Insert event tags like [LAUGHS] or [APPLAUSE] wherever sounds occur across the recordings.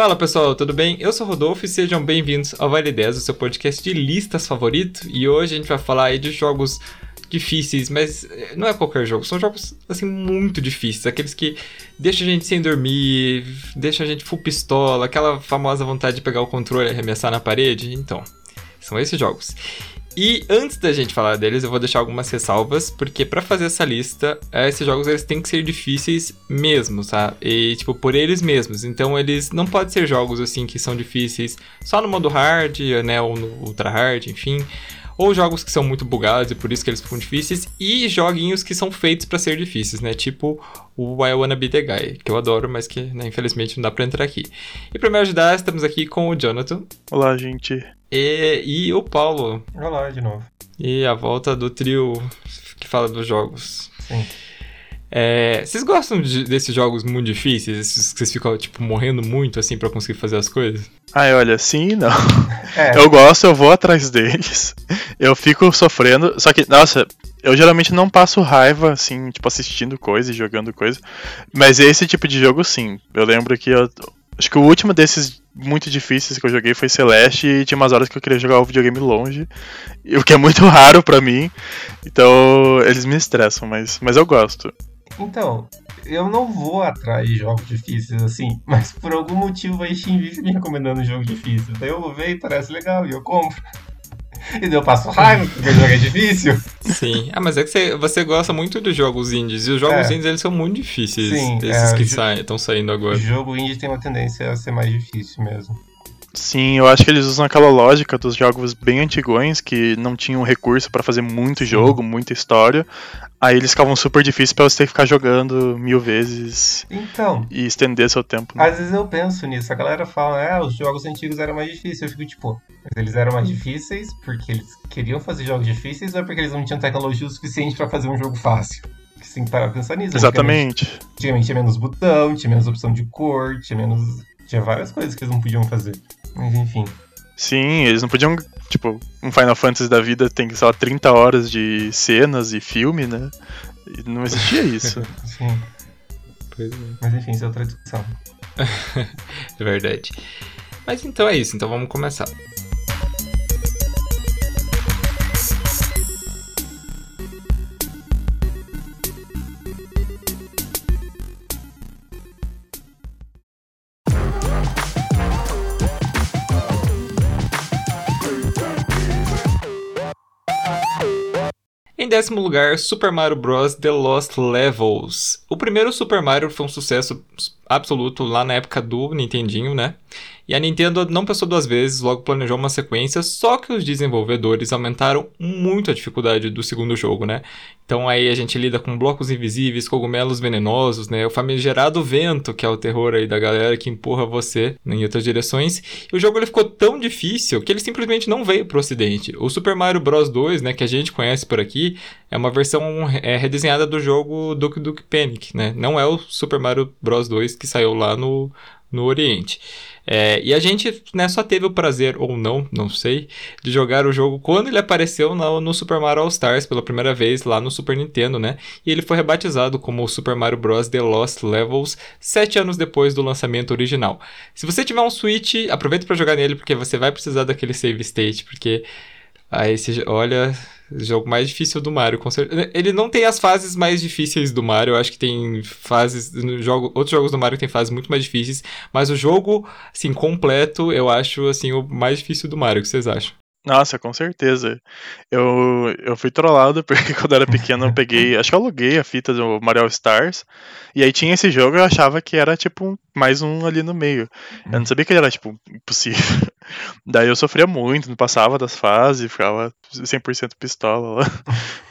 Fala pessoal, tudo bem? Eu sou o Rodolfo e sejam bem-vindos ao Vale 10, o seu podcast de listas favorito. E hoje a gente vai falar aí de jogos difíceis, mas eh, não é qualquer jogo, são jogos assim muito difíceis, aqueles que deixam a gente sem dormir, deixam a gente full pistola, aquela famosa vontade de pegar o controle e arremessar na parede. Então, são esses jogos. E antes da gente falar deles, eu vou deixar algumas ressalvas, porque para fazer essa lista, eh, esses jogos eles têm que ser difíceis mesmo, tá? E tipo por eles mesmos. Então eles não podem ser jogos assim que são difíceis só no modo hard, né, ou no ultra hard, enfim ou jogos que são muito bugados e por isso que eles ficam difíceis, e joguinhos que são feitos para ser difíceis, né? Tipo o I Wanna Be The Guy, que eu adoro, mas que né, infelizmente não dá pra entrar aqui. E pra me ajudar, estamos aqui com o Jonathan. Olá, gente. E, e o Paulo. Olá, de novo. E a volta do trio que fala dos jogos. Sim. É, vocês gostam de, desses jogos muito difíceis? Esses que vocês ficam, tipo, morrendo muito, assim, para conseguir fazer as coisas? Ai, olha, sim e não. [LAUGHS] É. Eu gosto, eu vou atrás deles. Eu fico sofrendo. Só que, nossa, eu geralmente não passo raiva, assim, tipo, assistindo coisa e jogando coisa. Mas esse tipo de jogo, sim. Eu lembro que eu. Acho que o último desses muito difíceis que eu joguei foi Celeste e tinha umas horas que eu queria jogar o videogame longe, o que é muito [LAUGHS] raro para mim. Então, eles me estressam, mas, mas eu gosto. Então, eu não vou atrás de jogos difíceis assim, [LAUGHS] mas por algum motivo a Steam vive me recomendando um jogo difícil. Daí eu vou ver e parece legal e eu compro. E daí eu passo raiva porque o jogo é difícil. Sim. Ah, mas é que você, você gosta muito dos jogos indies. E os jogos é. indies eles são muito difíceis. Sim, esses é, que estão saindo agora. O jogo indie tem uma tendência a ser mais difícil mesmo. Sim, eu acho que eles usam aquela lógica dos jogos bem antigões que não tinham recurso para fazer muito jogo, muita história. Aí eles ficavam super difíceis para você ter que ficar jogando mil vezes. Então. E estender seu tempo. Né? Às vezes eu penso nisso. A galera fala, ah, os jogos antigos eram mais difíceis. Eu fico tipo, mas eles eram mais difíceis porque eles queriam fazer jogos difíceis ou é porque eles não tinham tecnologia o suficiente para fazer um jogo fácil? Sim, para pensar nisso. Exatamente. Antigamente, antigamente tinha menos botão, tinha menos opção de cor, tinha menos. Tinha várias coisas que eles não podiam fazer. Mas enfim. Sim, eles não podiam. Tipo, um Final Fantasy da vida tem só 30 horas de cenas e filme, né? E não existia isso. [LAUGHS] Sim. Pois é. Mas enfim, isso é outra discussão. [LAUGHS] é verdade. Mas então é isso, então vamos começar. Décimo lugar, Super Mario Bros. The Lost Levels. O primeiro Super Mario foi um sucesso absoluto lá na época do Nintendinho, né? E a Nintendo não pensou duas vezes, logo planejou uma sequência, só que os desenvolvedores aumentaram muito a dificuldade do segundo jogo, né? Então aí a gente lida com blocos invisíveis, cogumelos venenosos, né? O famigerado vento, que é o terror aí da galera que empurra você em outras direções. E o jogo ele ficou tão difícil que ele simplesmente não veio pro ocidente. O Super Mario Bros 2, né, que a gente conhece por aqui, é uma versão é, redesenhada do jogo Duke Duke Panic, né? Não é o Super Mario Bros 2 que saiu lá no, no Oriente. É, e a gente né, só teve o prazer, ou não, não sei, de jogar o jogo quando ele apareceu no, no, Super Mario All Stars pela primeira vez lá no Super Nintendo, né? E ele foi rebatizado como Super Mario Bros. The Lost Levels sete anos depois do lançamento original. Se você tiver um Switch, aproveita para jogar nele porque você vai precisar daquele save state, porque aí você olha jogo mais difícil do Mario, com certeza. Ele não tem as fases mais difíceis do Mario, eu acho que tem fases. No jogo, outros jogos do Mario tem fases muito mais difíceis, mas o jogo, assim, completo, eu acho, assim, o mais difícil do Mario. O que vocês acham? Nossa, com certeza. Eu, eu fui trollado [LAUGHS] porque quando eu era pequeno eu peguei, acho que eu aluguei a fita do Mario Stars, e aí tinha esse jogo eu achava que era tipo mais um ali no meio. Eu não sabia que ele era tipo impossível. [LAUGHS] Daí eu sofria muito, não passava das fases, ficava 100% pistola lá. [LAUGHS]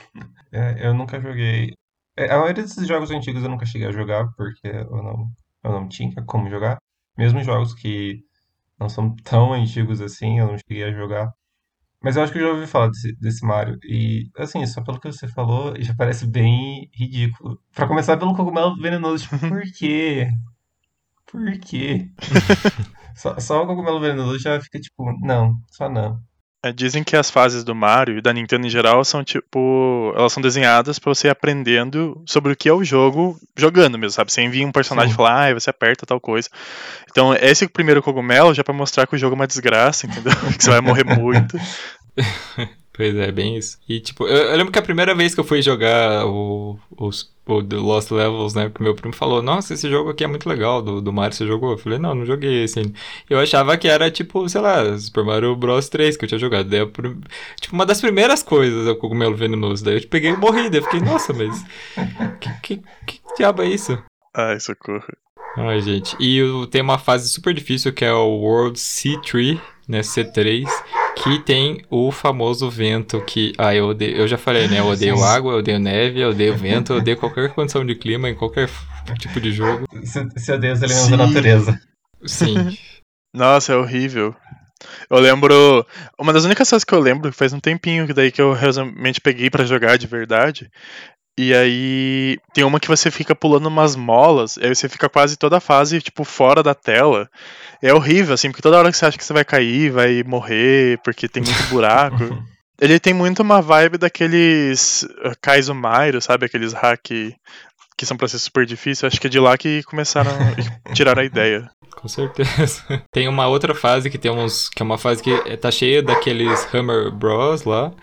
É, eu nunca joguei. É, a maioria desses jogos antigos eu nunca cheguei a jogar porque eu não, eu não tinha como jogar. Mesmo jogos que não são tão antigos assim, eu não cheguei a jogar. Mas eu acho que eu já ouvi falar desse, desse Mario. E, assim, só pelo que você falou, já parece bem ridículo. Pra começar pelo cogumelo venenoso, tipo, por [LAUGHS] quê? Por quê? [LAUGHS] só, só o cogumelo venenoso já fica tipo, não, só não. É, dizem que as fases do Mario e da Nintendo em geral são tipo. Elas são desenhadas para você ir aprendendo sobre o que é o jogo jogando mesmo, sabe? Você envia um personagem e fala, ah, você aperta tal coisa. Então, esse primeiro cogumelo já é pra mostrar que o jogo é uma desgraça, entendeu? [LAUGHS] que você vai morrer muito. [LAUGHS] Pois é, bem isso. E, tipo, eu, eu, lembro que a primeira vez que eu fui jogar o, o, o The Lost Levels, né? Porque meu primo falou, nossa, esse jogo aqui é muito legal, do, do Mario você jogou? Eu falei, não, não joguei esse ainda. Eu achava que era, tipo, sei lá, Super Mario Bros 3 que eu tinha jogado. Daí, eu, tipo, uma das primeiras coisas, o cogumelo venenoso. Daí eu peguei e morri, daí eu fiquei, nossa, mas... Que, que, que diabo é isso? Ai, socorro. Ai, gente. E tem uma fase super difícil que é o World C3, né? C3 que tem o famoso vento que. Ah, eu, odeio, eu já falei, né? Eu odeio água, eu odeio neve, eu odeio vento, eu odeio qualquer [LAUGHS] condição de clima em qualquer tipo de jogo. Você odeia os elementos da natureza. Sim. [LAUGHS] Nossa, é horrível. Eu lembro. Uma das únicas coisas que eu lembro, faz um tempinho que daí que eu realmente peguei para jogar de verdade, e aí tem uma que você fica pulando umas molas, aí você fica quase toda a fase, tipo, fora da tela. É horrível, assim, porque toda hora que você acha que você vai cair, vai morrer, porque tem muito buraco. [LAUGHS] Ele tem muito uma vibe daqueles uh, Kaizo Mairo, sabe? Aqueles hack que são pra ser super difícil. Acho que é de lá que começaram a [LAUGHS] tirar a ideia. Com certeza. Tem uma outra fase que tem uns. que é uma fase que tá cheia daqueles Hammer Bros lá.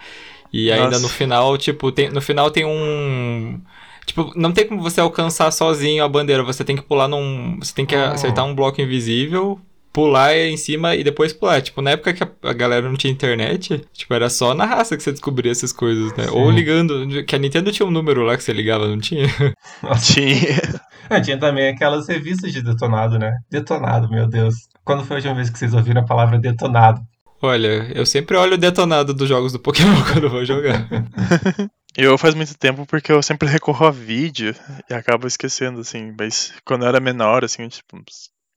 E Nossa. ainda no final, tipo, tem, no final tem um. Tipo, não tem como você alcançar sozinho a bandeira. Você tem que pular num. Você tem que oh. acertar um bloco invisível, pular em cima e depois pular. Tipo, na época que a, galera não tinha internet, tipo, era só na raça que você descobria essas coisas, né? Sim. Ou ligando. Que a Nintendo tinha um número lá que você ligava, não tinha? [LAUGHS] tinha. É, tinha também aquelas revistas de detonado, né? Detonado, meu Deus. Quando foi a última vez que vocês ouviram a palavra detonado? Olha, eu sempre olho o detonado dos jogos do Pokémon [LAUGHS] quando eu vou jogar. [LAUGHS] Eu faz muito tempo porque eu sempre recorro a vídeo e acabo esquecendo, assim. Mas quando eu era menor, assim, tipo,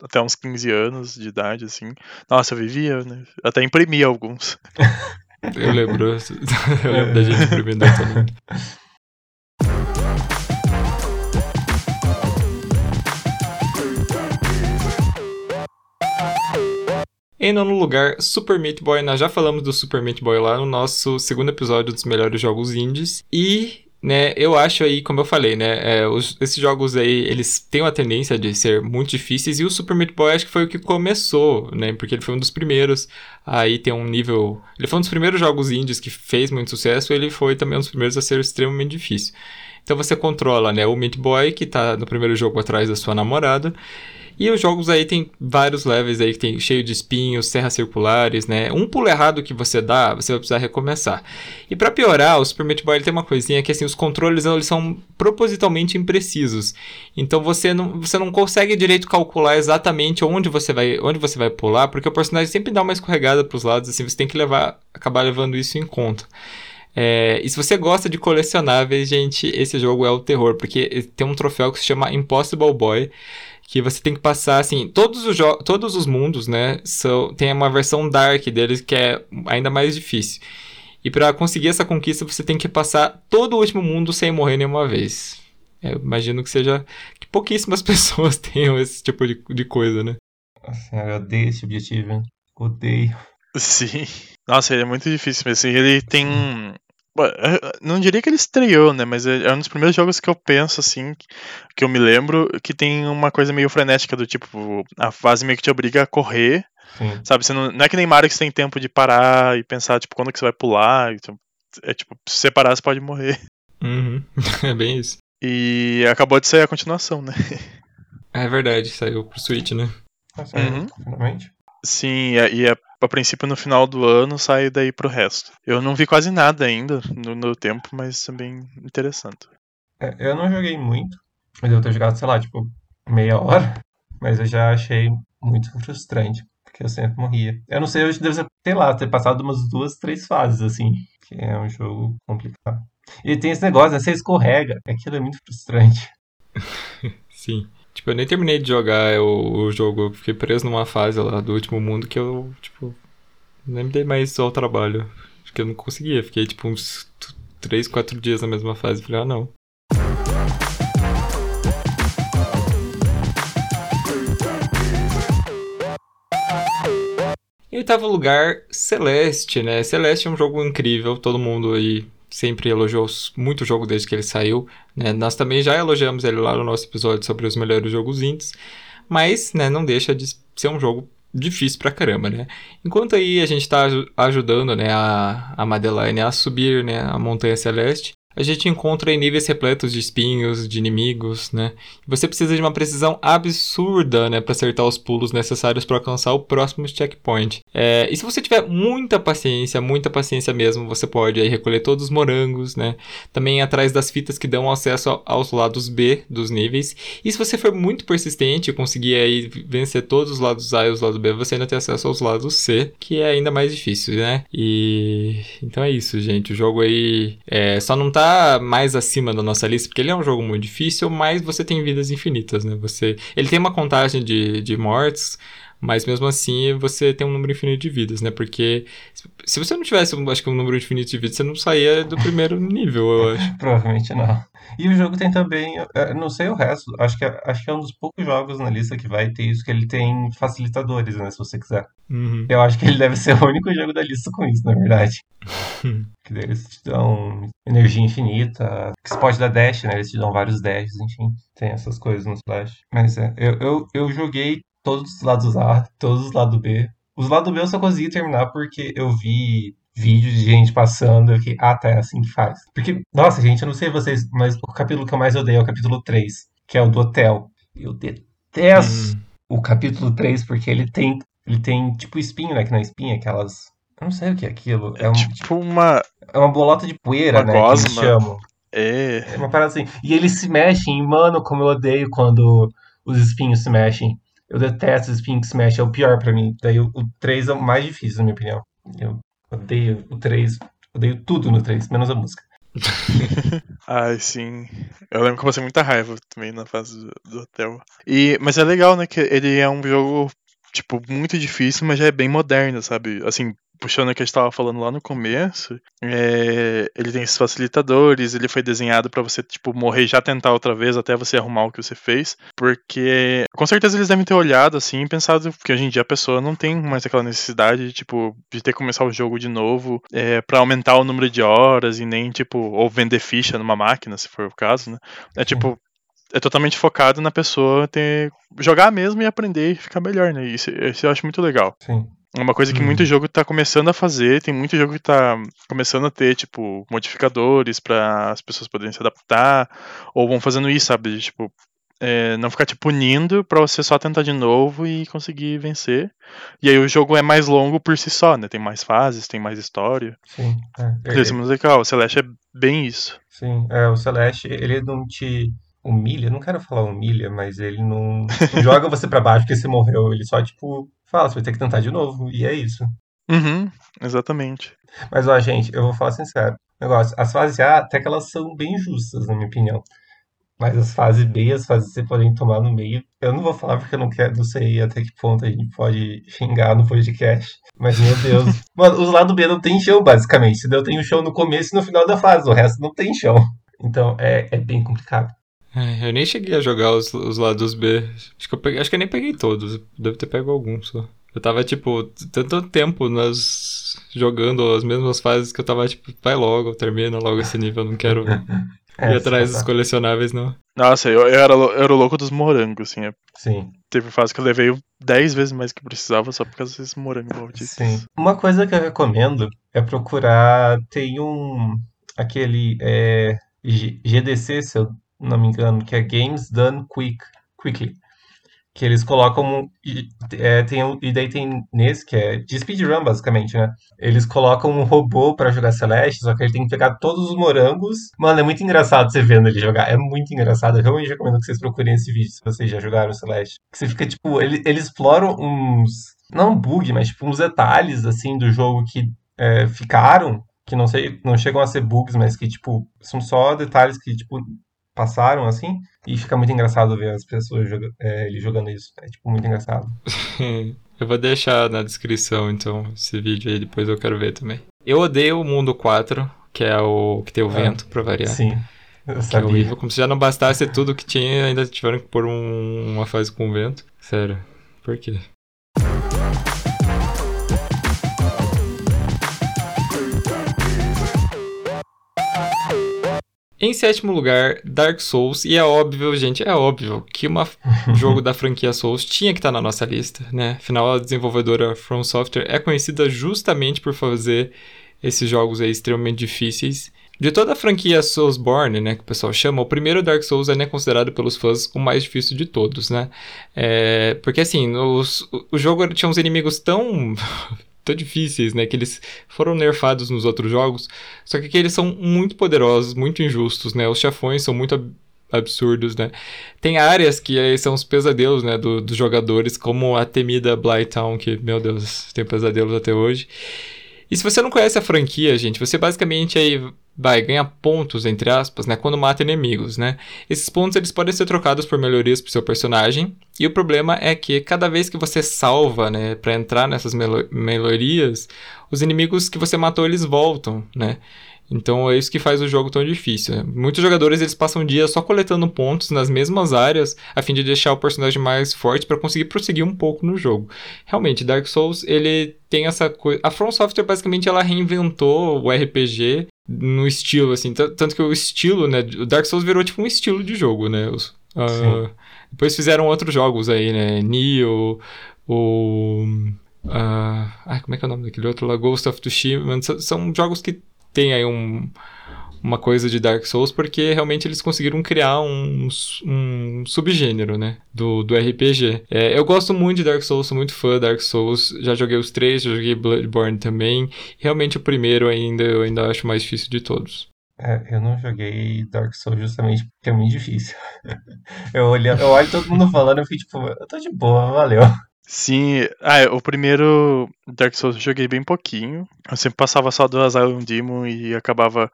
até uns 15 anos de idade, assim. Nossa, eu vivia, né? Até imprimia alguns. [LAUGHS] Eu lembro. Eu lembro da gente imprimindo também. Em nono lugar, Super Meat Boy. Nós já falamos do Super Meat Boy lá no nosso segundo episódio dos melhores jogos indies. E né, eu acho aí, como eu falei, né, é, os, esses jogos aí, eles têm uma tendência de ser muito difíceis, e o Super Meat Boy acho que foi o que começou, né, porque ele foi um dos primeiros, aí tem um nível, ele foi um dos primeiros jogos indies que fez muito sucesso, ele foi também um dos primeiros a ser extremamente difícil. Então você controla, né, o Meat Boy, que tá no primeiro jogo atrás da sua namorada, e os jogos aí tem vários levels aí que tem cheio de espinhos, serras circulares, né? Um pulo errado que você dá, você vai precisar recomeçar. E para piorar, o Super Meat Boy tem uma coisinha que assim, os controles eles são propositalmente imprecisos. Então você não, você não consegue direito calcular exatamente onde você vai, onde você vai pular, porque o personagem sempre dá uma escorregada para os lados, assim, você tem que levar, acabar levando isso em conta. É, e se você gosta de colecionáveis, gente, esse jogo é o terror, porque tem um troféu que se chama Impossible Boy, que você tem que passar, assim, todos os, todos os mundos, né, são, tem uma versão dark deles que é ainda mais difícil. E para conseguir essa conquista, você tem que passar todo o último mundo sem morrer nenhuma vez. Eu imagino que seja que pouquíssimas [LAUGHS] pessoas tenham esse tipo de, de coisa, né? Nossa, eu odeio esse objetivo, Odeio. Sim. Nossa, ele é muito difícil, mas assim, ele tem não diria que ele estreou, né? Mas é, é um dos primeiros jogos que eu penso, assim, que eu me lembro, que tem uma coisa meio frenética, do tipo, a fase meio que te obriga a correr. Sim. Sabe? Você não, não é que nem Mario que você tem tempo de parar e pensar, tipo, quando que você vai pular. Então, é tipo, se você parar, você pode morrer. Uhum. [LAUGHS] É bem isso. E acabou de sair a continuação, né? É verdade, saiu pro Switch, né? Ah, saiu, uhum. finalmente. Sim, e a, a princípio no final do ano sai daí pro resto. Eu não vi quase nada ainda no, no tempo, mas também interessante. É, eu não joguei muito, mas eu ter jogado, sei lá, tipo, meia hora, [LAUGHS] mas eu já achei muito frustrante, porque eu sempre morria. Eu não sei, eu devo, sei lá, ter passado umas duas, três fases, assim, que é um jogo complicado. E tem esse negócio, né, você escorrega, aquilo é muito frustrante. [LAUGHS] Sim. Tipo, eu nem terminei de jogar o, jogo, eu fiquei preso numa fase lá do último mundo que eu, tipo, nem me dei mais ao trabalho. Acho que eu não conseguia, fiquei tipo uns 3, 4 dias na mesma fase. Falei, ah, não. Em oitavo lugar, Celeste, né? Celeste é um jogo incrível, todo mundo aí sempre elogiou muito o jogo desde que ele saiu. Né? Nós também já elogiamos ele lá no nosso episódio sobre os melhores jogos indies, mas né, não deixa de ser um jogo difícil pra caramba, né? Enquanto aí a gente tá ajudando, né, a, a Madeline a subir, né, a Montanha Celeste, a gente encontra em níveis repletos de espinhos, de inimigos, né? você precisa de uma precisão absurda, né, para acertar os pulos necessários para alcançar o próximo checkpoint. É, e se você tiver muita paciência, muita paciência mesmo, você pode aí recolher todos os morangos, né? Também atrás das fitas que dão acesso aos lados B dos níveis. E se você for muito persistente e conseguir aí vencer todos os lados A e os lados B, você ainda tem acesso aos lados C, que é ainda mais difícil, né? E então é isso, gente. O jogo aí é, só não tá tá mais acima da nossa lista, porque ele é um jogo muito difícil, mas você tem vidas infinitas, né? Você, ele tem uma contagem de, de mortes, mas mesmo assim você tem um número infinito de vidas, né? Porque se você não tivesse, acho que um número infinito de vidas, você não saía do [LAUGHS] primeiro nível, eu acho. [LAUGHS] Provavelmente não. E o jogo tem também, não sei o resto, acho que, é, acho que é um dos poucos jogos na lista que vai ter isso, que ele tem facilitadores, né, se você quiser. Uhum. Eu acho que ele deve ser o único jogo da lista com isso, na verdade. [LAUGHS] que eles te dão energia infinita, que você pode dar dash, né, eles te dão vários dashes, enfim, tem essas coisas no Flash. Mas é, eu, eu, eu joguei todos os lados A, todos os lados B. Os lados B eu só consegui terminar porque eu vi vídeos de gente passando. Eu fiquei, ah, tá, é assim que faz. Porque, nossa, gente, eu não sei vocês, mas o capítulo que eu mais odeio é o capítulo 3, que é o do hotel. Eu detesto hum. o capítulo 3 porque ele tem, ele tem tipo espinho, né? Que não é espinho, aquelas. Eu não sei o que é aquilo. É, é um, tipo uma. É uma bolota de poeira, uma né? Gosma. Que eles chamam. É. É uma parada assim. E eles se mexem, mano, como eu odeio quando os espinhos se mexem. Eu detesto se mexem, é o pior para mim. Daí o, o 3 é o mais difícil, na minha opinião. Eu Odeio o 3. Odeio tudo no 3, menos a música. [LAUGHS] Ai, sim. Eu lembro que eu passei muita raiva também na fase do, do hotel. E, mas é legal, né? Que ele é um jogo, tipo, muito difícil, mas já é bem moderno, sabe? Assim, puxando o que a gente estava falando lá no começo, é, ele tem esses facilitadores, ele foi desenhado para você, tipo, morrer e já tentar outra vez até você arrumar o que você fez, porque com certeza eles devem ter olhado assim e pensado que hoje em dia a pessoa não tem mais aquela necessidade de, tipo, de ter que começar o jogo de novo é, para aumentar o número de horas e nem, tipo, ou vender ficha numa máquina, se for o caso, né? É tipo, é totalmente focado na pessoa ter jogar mesmo e aprender e ficar melhor, né? Isso, isso eu acho muito legal. Sim. É uma coisa que hum. muito jogo tá começando a fazer, tem muito jogo que tá começando a ter, tipo, modificadores para as pessoas poderem se adaptar, ou vão fazendo isso, sabe? Tipo, é, não ficar te punindo pra você só tentar de novo e conseguir vencer. E aí o jogo é mais longo por si só, né? Tem mais fases, tem mais história. Sim. É, é, é muito legal. O Celeste é bem isso. Sim, é, o Celeste, ele não te humilha, não quero falar humilha, mas ele não, não [LAUGHS] joga você para baixo porque você morreu. Ele só, tipo, fala, você vai ter que tentar de novo. E é isso. Uhum, exatamente. Mas, ó, gente, eu vou falar sincero. Negócio, as fases A, até que elas são bem justas, na minha opinião. Mas as fases B e as fases C podem tomar no meio. Eu não vou falar porque eu não quero, não sei até que ponto a gente pode xingar no podcast. Mas, meu Deus. [LAUGHS] Mano, os lados B não tem chão, basicamente. Se deu, tem o chão no começo e no final da fase. O resto não tem chão. Então, é, é bem complicado. É, eu nem cheguei a jogar os, os lados B. Acho que, eu peguei, acho que eu nem peguei todos. Devo ter pego alguns só. Eu tava, tipo, tanto tempo nas, jogando as mesmas fases que eu tava, tipo, vai logo, termina logo esse nível, eu não quero [LAUGHS] é, ir atrás dos colecionáveis, não. Nossa, eu, eu, era, eu era o louco dos morangos, assim. Sim. Teve fase que eu levei 10 vezes mais que precisava só por causa desses morangos malditos. Sim. Uma coisa que eu recomendo é procurar. Tem um. aquele. É, GDC, se eu não me engano, que é Games Done Quick, Quickly. Que eles colocam. É, tem, e daí tem nesse, que é de speedrun, basicamente, né? Eles colocam um robô para jogar Celeste, só que ele tem que pegar todos os morangos. Mano, é muito engraçado você vendo ele jogar. É muito engraçado. Eu realmente recomendo que vocês procurem esse vídeo se vocês já jogaram Celeste. Que você fica, tipo, ele, eles exploram uns. Não bug, mas tipo uns detalhes assim do jogo que é, ficaram que não sei, não chegam a ser bugs, mas que tipo são só detalhes que tipo passaram, assim, e fica muito engraçado ver as pessoas joga é, ele jogando isso. É, tipo, muito engraçado. [LAUGHS] eu vou deixar na descrição, então, esse vídeo aí, depois eu quero ver também. Eu odeio o Mundo 4, que é o que tem o ah, vento, pra variar. Sim. Eu sabia. É horrível, como se já não bastasse tudo que tinha, ainda tiveram que pôr um, uma fase com vento. Sério, por quê? Em sétimo lugar, Dark Souls. E é óbvio, gente, é óbvio que um [LAUGHS] jogo da franquia Souls tinha que estar tá na nossa lista, né? Afinal, a desenvolvedora From Software é conhecida justamente por fazer esses jogos aí extremamente difíceis. De toda a franquia Soulsborne, né, que o pessoal chama, o primeiro Dark Souls é né, considerado pelos fãs o mais difícil de todos, né? É, porque assim, os, o jogo tinha uns inimigos tão [LAUGHS] tão difíceis, né? Que eles foram nerfados nos outros jogos. Só que aqui eles são muito poderosos, muito injustos, né? Os chefões são muito ab absurdos, né? Tem áreas que aí são os pesadelos, né? Do, dos jogadores, como a temida Blighttown, que, meu Deus, tem pesadelos até hoje. E se você não conhece a franquia, gente, você basicamente aí vai ganhar pontos, entre aspas, né, quando mata inimigos, né? Esses pontos eles podem ser trocados por melhorias pro seu personagem, e o problema é que cada vez que você salva, né, para entrar nessas melhorias, os inimigos que você matou eles voltam, né? Então é isso que faz o jogo tão difícil. Né? Muitos jogadores eles passam dias só coletando pontos nas mesmas áreas a fim de deixar o personagem mais forte para conseguir prosseguir um pouco no jogo. Realmente, Dark Souls ele tem essa coisa. A From Software basicamente ela reinventou o RPG no estilo assim, tanto que o estilo, né, o Dark Souls virou tipo um estilo de jogo, né? Os, uh, depois fizeram outros jogos aí, né? Nioh, o uh, ai, como é que é o nome daquele outro lá? Ghost of Tsushima. São jogos que tem aí um, uma coisa de Dark Souls, porque realmente eles conseguiram criar um, um subgênero, né, do, do RPG. É, eu gosto muito de Dark Souls, sou muito fã de Dark Souls, já joguei os três, já joguei Bloodborne também, realmente o primeiro ainda, eu ainda acho mais difícil de todos. É, eu não joguei Dark Souls justamente porque é muito difícil. [LAUGHS] eu, olho, eu olho todo mundo falando e fico tipo, eu tô de boa, valeu. Sim, ah, o primeiro Dark Souls eu joguei bem pouquinho. Eu sempre passava só do Asylum Demon e acabava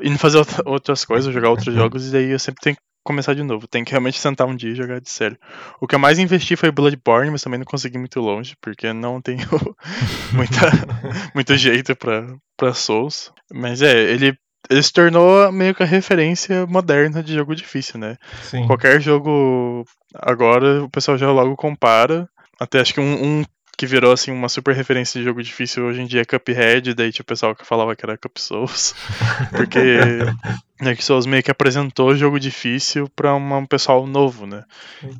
indo fazer outras coisas, jogar outros jogos, e daí eu sempre tenho que começar de novo. Tem que realmente sentar um dia e jogar de sério. O que eu mais investi foi Bloodborne, mas também não consegui muito longe, porque não tenho [LAUGHS] muita, [LAUGHS] muito jeito pra, pra Souls. Mas é, ele ele se tornou meio que a referência moderna de jogo difícil, né? Sim. Qualquer jogo agora o pessoal já logo compara. Até acho que um, um, que virou assim uma super referência de jogo difícil hoje em dia é Cuphead, daí tinha o pessoal que falava que era Cup Souls. [LAUGHS] Porque Dark Souls meio que apresentou jogo difícil para um pessoal novo, né?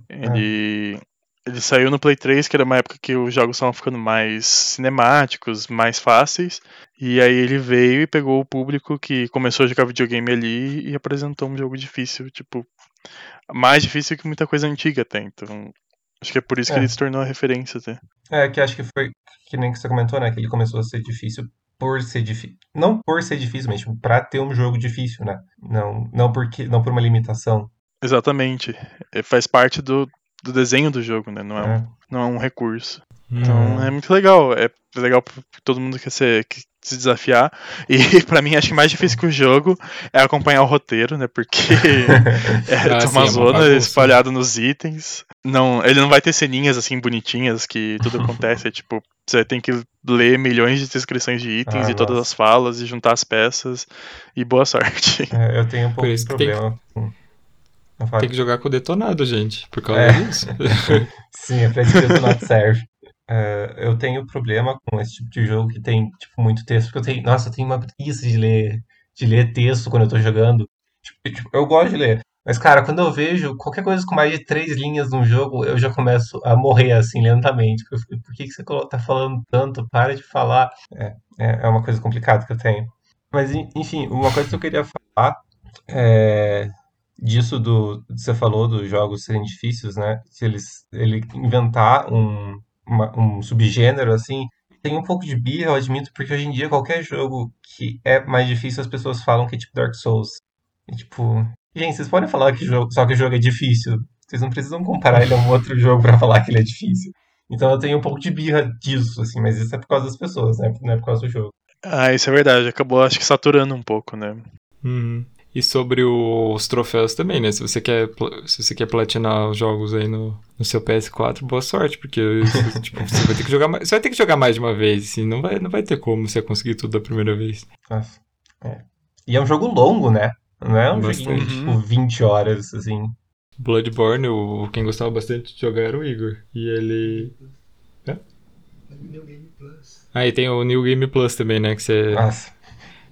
Ele ele saiu no Play 3, que era uma época que os jogos estavam ficando mais cinemáticos, mais fáceis. E aí ele veio e pegou o público que começou a jogar videogame ali e apresentou um jogo difícil, tipo, mais difícil que muita coisa antiga até. Então, Acho que é por isso que é. ele se tornou a referência até. É, que acho que foi que nem que você comentou, né? Que ele começou a ser difícil por ser difícil. Não por ser difícil, mas tipo, pra ter um jogo difícil, né? Não, não, porque, não por uma limitação. Exatamente. É, faz parte do, do desenho do jogo, né? Não é, é. Um, não é um recurso. Então hum. é muito legal. É legal pra todo mundo que, ser, que se desafiar. E [LAUGHS] para mim, acho que mais difícil que o jogo é acompanhar o roteiro, né? Porque [LAUGHS] é ah, uma sim, zona é espalhada nos itens. Não, ele não vai ter ceninhas assim bonitinhas que tudo [LAUGHS] acontece. É tipo, você tem que ler milhões de descrições de itens ah, e todas as falas e juntar as peças. E boa sorte. É, eu tenho um pouco de problema tem... Tem que jogar com o detonado, gente, por causa é. disso. Sim, é pra isso que o detonado serve. Uh, eu tenho problema com esse tipo de jogo que tem, tipo, muito texto, porque eu tenho, nossa, eu tenho uma preguiça de ler, de ler texto quando eu tô jogando. Tipo, tipo, eu gosto de ler, mas, cara, quando eu vejo qualquer coisa com mais de três linhas num jogo, eu já começo a morrer, assim, lentamente. Por que, que você tá falando tanto? Para de falar. É, é, é uma coisa complicada que eu tenho. Mas, enfim, uma coisa que eu queria falar é disso do que você falou dos jogos serem difíceis, né? Se eles ele inventar um uma, um subgênero assim, tem um pouco de birra, eu admito, porque hoje em dia qualquer jogo que é mais difícil as pessoas falam que é tipo Dark Souls. E, tipo, gente, vocês podem falar que jogo, só que o jogo é difícil. Vocês não precisam comparar ele a um outro jogo para falar que ele é difícil. Então eu tenho um pouco de birra disso, assim, mas isso é por causa das pessoas, né? Não é por causa do jogo. Ah, isso é verdade. Acabou, acho que, saturando um pouco, né? Uhum. E sobre os troféus também, né? Se você quer, se você quer platinar os jogos aí no, no seu PS4, boa sorte, porque [LAUGHS] tipo, você vai ter que jogar mais, você vai ter que jogar mais de uma vez, assim, não vai, não vai ter como você conseguir tudo da primeira vez. Nossa. É. E é um jogo longo, né? Não é um Bastante. joguinho de tipo 20 horas, assim. Bloodborne, o, quem gostava bastante de jogar era o Igor. E ele. É? New Game Plus. Ah, e tem o New Game Plus também, né? Que você. Nossa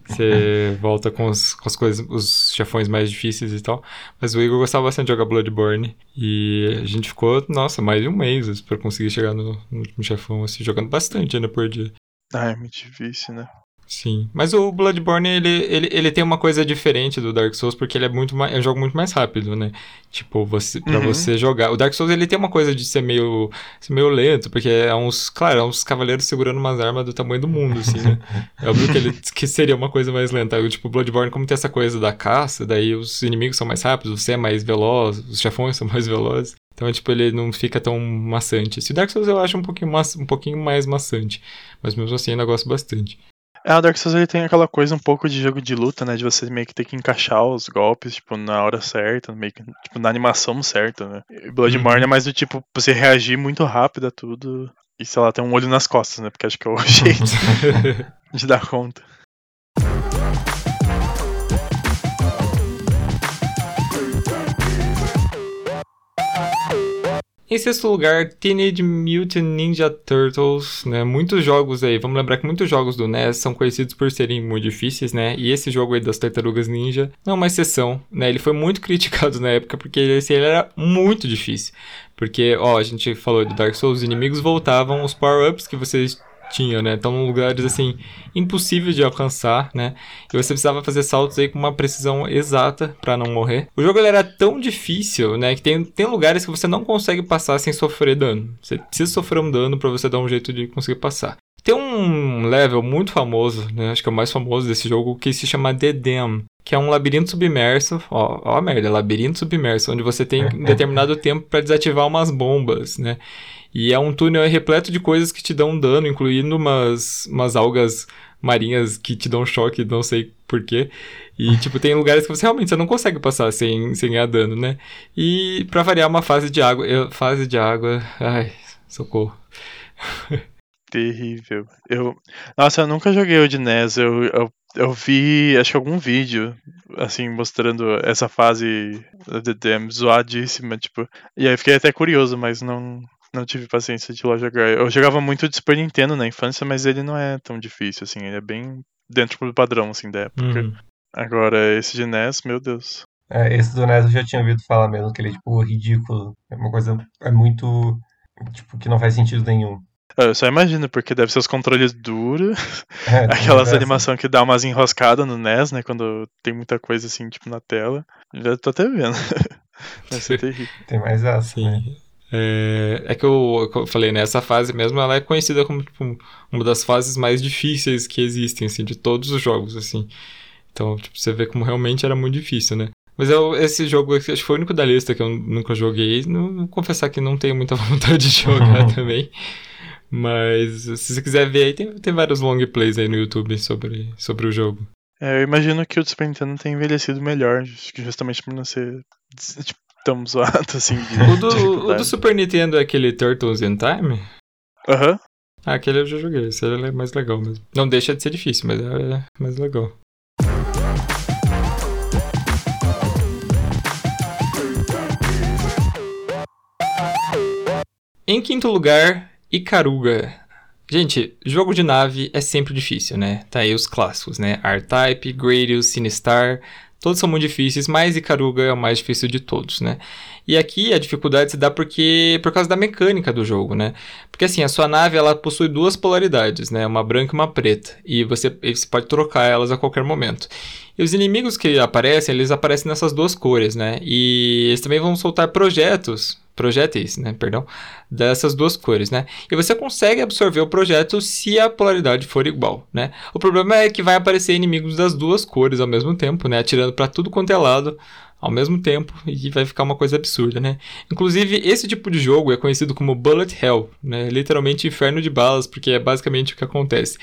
você [LAUGHS] volta com, os, com as coisas, os chefões mais difíceis e tal. Mas o Igor gostava bastante de jogar Bloodborne. E a gente ficou, nossa, mais de um mês para conseguir chegar no, no último chefão, assim, jogando bastante ainda por dia. Ah, é muito difícil, né? Sim, mas o Bloodborne ele, ele, ele tem uma coisa diferente do Dark Souls porque ele é muito mais, é um jogo muito mais rápido, né? Tipo, você para uhum. você jogar, o Dark Souls ele tem uma coisa de ser meio ser meio lento, porque é uns, claro, é uns cavaleiros segurando umas armas do tamanho do mundo assim, né? [LAUGHS] É óbvio que ele que seria uma coisa mais lenta. Tipo, Bloodborne como tem essa coisa da caça, daí os inimigos são mais rápidos, você é mais veloz, os chefões [LAUGHS] são mais velozes. Então, tipo, ele não fica tão maçante. Esse Dark Souls eu acho um pouquinho, ma um pouquinho mais maçante. Mas mesmo assim ainda gosto bastante. É, o Dark Souls ele tem aquela coisa um pouco de jogo de luta, né? De você meio que ter que encaixar os golpes, tipo, na hora certa, meio que, tipo, na animação certa, né? E Bloodborne uhum. é mais do tipo, você reagir muito rápido a tudo e, sei lá, ter um olho nas costas, né? Porque acho que é o [LAUGHS] jeito [LAUGHS] de dar conta. Em sexto lugar, Teenage Mutant Ninja Turtles, né? Muitos jogos aí, vamos lembrar que muitos jogos do NES são conhecidos por serem muito difíceis, né? E esse jogo aí das Tartarugas Ninja não é uma exceção, né? Ele foi muito [LAUGHS] criticado na época porque esse ele era muito difícil. Porque, ó, a gente falou de Dark Souls, os inimigos voltavam, os power-ups que vocês tinha, né? Então, lugares assim impossíveis de alcançar, né? E você precisava fazer saltos aí com uma precisão exata para não morrer. O jogo era tão difícil, né, que tem, tem lugares que você não consegue passar sem sofrer dano. Você precisa sofrer um dano para você dar um jeito de conseguir passar. Tem um level muito famoso, né? Acho que é o mais famoso desse jogo, que se chama The Dam, que é um labirinto submerso. Ó, ó a merda, labirinto submerso, onde você tem um determinado tempo para desativar umas bombas, né? E é um túnel repleto de coisas que te dão dano, incluindo umas, umas algas marinhas que te dão choque, não sei porquê. E, [LAUGHS] tipo, tem lugares que você realmente você não consegue passar sem, sem ganhar dano, né? E, pra variar, uma fase de água. Eu, fase de água. Ai, socorro. [LAUGHS] Terrível. Eu. Nossa, eu nunca joguei o de NES. Eu, eu, eu vi, acho que algum vídeo, assim, mostrando essa fase The Dam zoadíssima, tipo. E aí fiquei até curioso, mas não, não tive paciência de lá jogar. Eu jogava muito de Super Nintendo na infância, mas ele não é tão difícil, assim. Ele é bem dentro do padrão, assim, da época. Uhum. Agora, esse de NES, meu Deus. É, esse do NES eu já tinha ouvido falar mesmo, que ele é, tipo, ridículo. É uma coisa... É muito... Tipo, que não faz sentido nenhum. Ah, eu só imagino, porque deve ser os controles duros. [LAUGHS] É, [LAUGHS] Aquelas animações que dá umas enroscadas no NES, né? Quando tem muita coisa assim, tipo, na tela. Já tô até vendo. [LAUGHS] Vai ser terrível. Tem mais essa, Sim. Né? É, é que eu, eu, falei, né? Essa fase mesmo, ela é conhecida como tipo, uma das fases mais difíceis que existem, assim, de todos os jogos, assim. Então, tipo, você vê como realmente era muito difícil, né? Mas eu, esse jogo acho que foi o único da lista que eu nunca joguei. Não, vou confessar que não tenho muita [LAUGHS] vontade de jogar [LAUGHS] também. Mas se você quiser ver aí, tem, tem vários long plays aí no YouTube sobre, sobre o jogo. É, eu imagino que o Super Nintendo tem envelhecido melhor, justamente por não ser tipo, tão zoado [LAUGHS] assim. De, o, do, o do Super Nintendo é aquele Turtles in Time? Aham. Uhum. Ah, aquele eu já joguei, esse é mais legal mesmo. Não deixa de ser difícil, mas é mais legal. Em quinto lugar, Icaruga. Gente, jogo de nave é sempre difícil, né? Tá aí os clássicos, né? R-Type, Gradius, Sinistar, Todos são muito difíceis, mas Icaruga é o mais difícil de todos, né? E aqui a dificuldade se dá porque por causa da mecânica do jogo, né? Porque assim, a sua nave ela possui duas polaridades, né? Uma branca e uma preta, e você, você pode trocar elas a qualquer momento. E os inimigos que aparecem, eles aparecem nessas duas cores, né? E eles também vão soltar projetos projéteis, né, perdão, dessas duas cores, né? E você consegue absorver o projeto se a polaridade for igual, né? O problema é que vai aparecer inimigos das duas cores ao mesmo tempo, né, atirando para tudo quanto é lado ao mesmo tempo e vai ficar uma coisa absurda, né? Inclusive, esse tipo de jogo é conhecido como Bullet Hell, né? Literalmente inferno de balas, porque é basicamente o que acontece.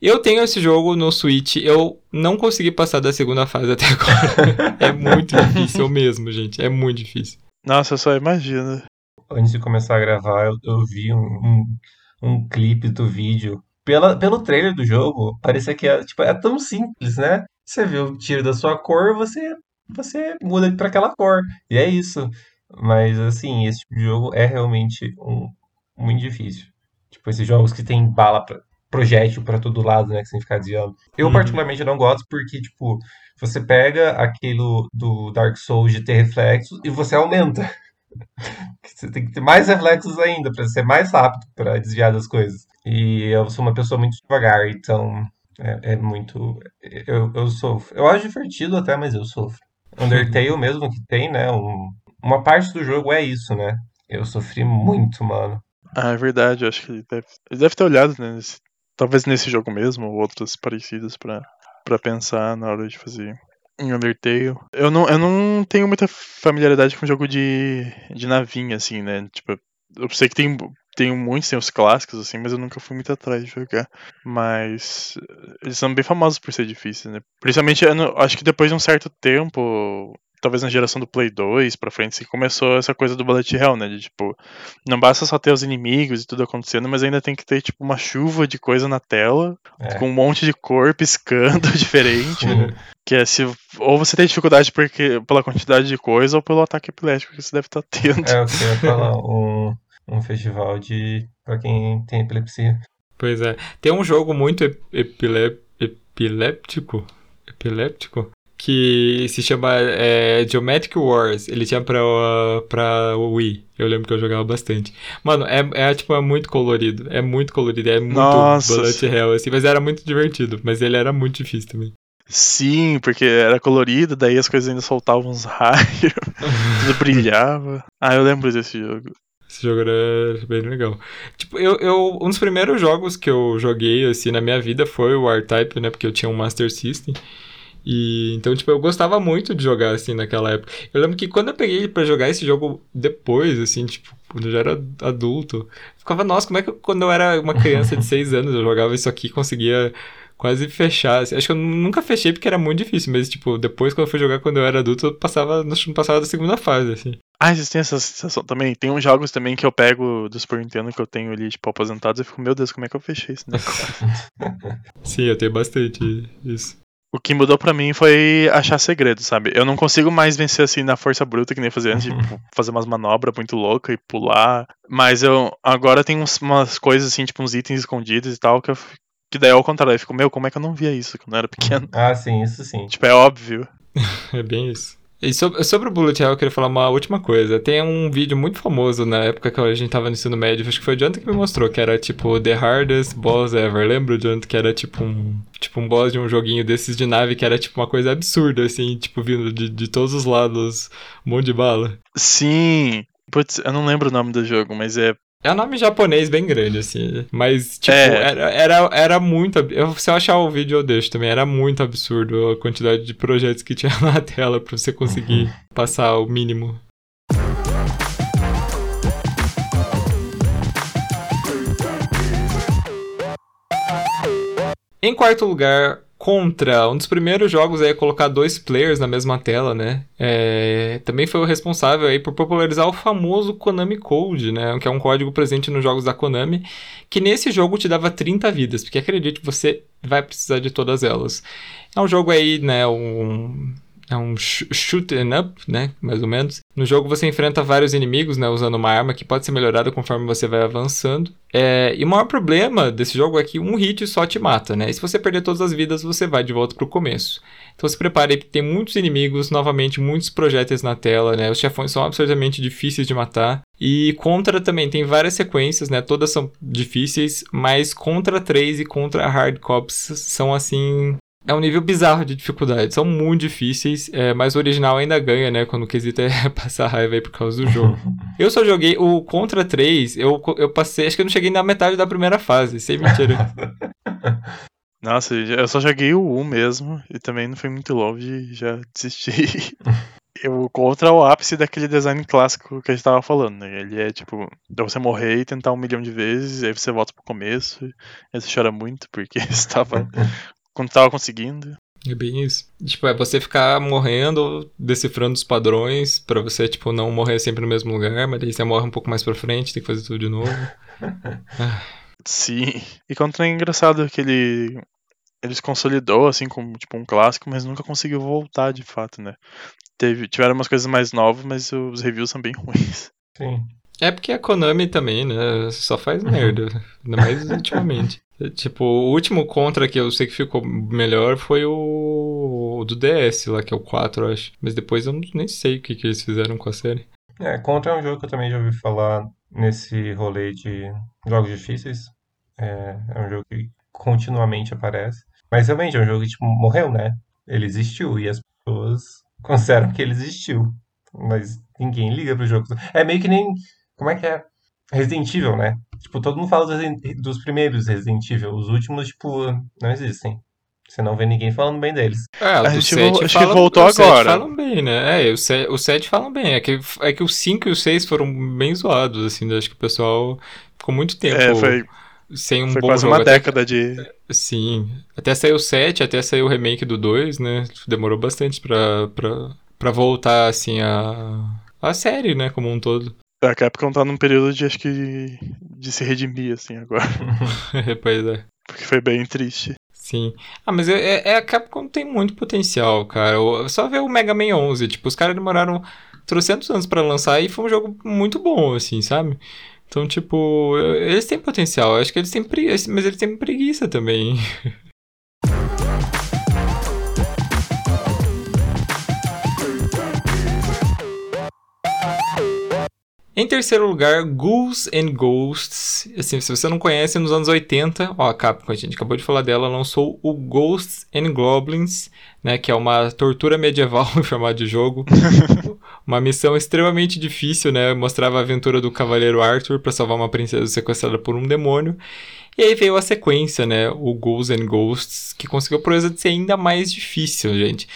Eu tenho esse jogo no Switch, eu não consegui passar da segunda fase até agora. [LAUGHS] é muito difícil mesmo, gente, é muito difícil. Nossa, só imagina. Antes de começar a gravar, eu, eu vi um, um, um, clipe do vídeo. Pela, pelo trailer do jogo, parecia que é, tipo, é tão simples, né? Você vê o tiro da sua cor, você, você muda para aquela cor. E é isso. Mas, assim, esse tipo de jogo é realmente um, muito difícil. Tipo, esses jogos que tem bala pra, projétil para todo lado, né? Que você ficar desviando. Eu, uhum. particularmente, não gosto porque, tipo, você pega aquilo do Dark Souls de ter reflexos e você aumenta. [LAUGHS] Você tem que ter mais reflexos ainda para ser mais rápido para desviar das coisas. E eu sou uma pessoa muito devagar, então é, é muito. Eu, eu sofro. Eu acho divertido até, mas eu sofro. [LAUGHS] Undertale mesmo que tem, né? Um, uma parte do jogo é isso, né? Eu sofri muito, mano. Ah, é verdade, eu acho que ele deve, ele deve ter olhado, né? Nesse, talvez nesse jogo mesmo, ou outros parecidos para pensar na hora de fazer em Undertale. Eu não, eu não tenho muita familiaridade com jogo de, de navinha, assim, né? Tipo, eu sei que tem, tem muitos, tem os clássicos, assim, mas eu nunca fui muito atrás de jogar. Mas eles são bem famosos por ser difíceis, né? Principalmente, eu acho que depois de um certo tempo, talvez na geração do Play 2 pra frente, assim, começou essa coisa do bullet hell, né? De, tipo, não basta só ter os inimigos e tudo acontecendo, mas ainda tem que ter, tipo, uma chuva de coisa na tela, é. com um monte de cor piscando [LAUGHS] diferente. que é se. Ou você tem dificuldade porque, pela quantidade de coisa, ou pelo ataque epilético que você deve estar tá tendo. É, eu [LAUGHS] queria falar, um, um festival de. pra quem tem epilepsia. Pois é. Tem um jogo muito epilep... epiléptico. Epiléptico? Que se chama é, Geometric Wars. Ele tinha pra, pra Wii. Eu lembro que eu jogava bastante. Mano, é, é tipo, é muito colorido. É muito colorido. É muito Nossa. bullet hell, assim. Mas era muito divertido. Mas ele era muito difícil também. Sim, porque era colorido, daí as coisas ainda soltavam uns [LAUGHS] raios, tudo brilhava. Ah, eu lembro desse jogo. Esse jogo era bem legal. Tipo, eu, eu, um dos primeiros jogos que eu joguei, assim, na minha vida foi o R-Type, né? Porque eu tinha um Master System. E então, tipo, eu gostava muito de jogar assim naquela época. Eu lembro que quando eu peguei para jogar esse jogo depois, assim, tipo, quando eu já era adulto, ficava, nossa, como é que eu, quando eu era uma criança de [LAUGHS] 6 anos eu jogava isso aqui e conseguia quase fechar. Assim. Acho que eu nunca fechei porque era muito difícil, mas, tipo, depois quando eu fui jogar quando eu era adulto, eu passava, não passava da segunda fase, assim. Ah, vocês têm essa sensação também? Tem uns jogos também que eu pego do Super Nintendo que eu tenho ali, tipo, aposentados e fico, meu Deus, como é que eu fechei esse negócio? [LAUGHS] Sim, eu tenho bastante isso. O que mudou para mim foi achar segredo, sabe? Eu não consigo mais vencer assim na força bruta que nem fazia antes, uhum. tipo, fazer umas manobras muito loucas e pular. Mas eu agora tem uns, umas coisas assim, tipo uns itens escondidos e tal, que eu que daí ao contrário, eu fico, meu, como é que eu não via isso quando eu era pequeno? Ah, sim, isso sim. Tipo, é óbvio. [LAUGHS] é bem isso. E sobre, sobre o Bullet Hell, eu queria falar uma última coisa. Tem um vídeo muito famoso na época que a gente tava no ensino médio, acho que foi o Jonathan que me mostrou, que era tipo The Hardest Boss Ever. Lembra, Jonathan, que era tipo um, tipo um boss de um joguinho desses de nave que era tipo uma coisa absurda, assim, tipo vindo de, de todos os lados, um monte de bala. Sim. Putz, eu não lembro o nome do jogo, mas é é um nome japonês bem grande, assim. Mas, tipo, é. era, era, era muito. Eu, se eu achar o vídeo, eu deixo também. Era muito absurdo a quantidade de projetos que tinha [LAUGHS] na tela pra você conseguir uhum. passar o mínimo. Em quarto lugar, Contra, um dos primeiros jogos aí a colocar dois players na mesma tela, né? É, também foi o responsável aí por popularizar o famoso Konami Code, né? Que é um código presente nos jogos da Konami, que nesse jogo te dava 30 vidas, porque acredite, você vai precisar de todas elas. É um jogo aí, né? Um é um shoot up, né? Mais ou menos. No jogo você enfrenta vários inimigos, né? Usando uma arma que pode ser melhorada conforme você vai avançando. É... E o maior problema desse jogo é que um hit só te mata, né? E se você perder todas as vidas, você vai de volta pro começo. Então se prepare que tem muitos inimigos, novamente, muitos projéteis na tela, né? Os chefões são absolutamente difíceis de matar. E Contra também tem várias sequências, né? Todas são difíceis, mas Contra 3 e Contra Hard Cops são assim é um nível bizarro de dificuldade. São muito difíceis, é, mas o original ainda ganha, né? Quando o quesito é [LAUGHS] passar raiva aí por causa do jogo. [LAUGHS] eu só joguei o Contra 3, eu, eu passei, acho que eu não cheguei na metade da primeira fase, sem mentira. [LAUGHS] Nossa, eu só joguei o 1 mesmo, e também não foi muito longe, já desisti. o Contra o ápice daquele design clássico que a gente tava falando, né? Ele é tipo, você morrer e tentar um milhão de vezes, aí você volta pro começo, aí você chora muito porque você tava quando tava conseguindo. É bem isso. Tipo, é você ficar morrendo, decifrando os padrões, para você, tipo, não morrer sempre no mesmo lugar, mas aí você morre um pouco mais pra frente, tem que fazer tudo de novo. [LAUGHS] ah. Sim. E quanto é engraçado que ele. Ele se consolidou, assim, como tipo um clássico, mas nunca conseguiu voltar de fato, né? Teve, tiveram umas coisas mais novas, mas os reviews são bem [LAUGHS] ruins. Sim. É porque a Konami também, né? Só faz [LAUGHS] merda. Ainda mais ultimamente. Tipo, o último Contra que eu sei que ficou melhor foi o, o do DS lá, que é o 4, eu acho. Mas depois eu nem sei o que, que eles fizeram com a série. É, Contra é um jogo que eu também já ouvi falar nesse rolê de jogos difíceis. É, é um jogo que continuamente aparece. Mas realmente é um jogo que, tipo, morreu, né? Ele existiu e as pessoas [LAUGHS] consideram que ele existiu. Mas ninguém liga pro jogo. É meio que nem. Como é que é? Resident Evil, né? Tipo, todo mundo fala dos, dos primeiros Resident Evil. Os últimos, tipo, não existem. Você não vê ninguém falando bem deles. É, a gente 7 acho fala, que voltou agora. falam bem, né? É, o 7, o 7 falam bem. É que, é que o 5 e o 6 foram bem zoados, assim. Acho que o pessoal ficou muito tempo é, foi, sem um foi bom quase jogo. uma até, década de... Sim. Até sair o 7, até sair o remake do 2, né? Demorou bastante pra, pra, pra voltar, assim, a, a série, né? Como um todo. A Capcom tá num período de, acho que, de se redimir, assim, agora. [LAUGHS] pois é. Porque foi bem triste. Sim. Ah, mas é, é, é, a Capcom tem muito potencial, cara. Só ver o Mega Man 11, tipo, os caras demoraram trocentos anos para lançar e foi um jogo muito bom, assim, sabe? Então, tipo, eles têm potencial. Eu acho que eles têm preguiça, mas eles têm preguiça também. [LAUGHS] Em terceiro lugar, Ghouls and Ghosts. Assim, se você não conhece, nos anos 80, ó, a Capcom, a gente acabou de falar dela, lançou o Ghosts and Goblins, né, que é uma tortura medieval [LAUGHS] em formato de jogo. [LAUGHS] uma missão extremamente difícil, né? Mostrava a aventura do cavaleiro Arthur para salvar uma princesa sequestrada por um demônio. E aí veio a sequência, né? O Ghouls and Ghosts, que conseguiu a proeza de ser ainda mais difícil, gente.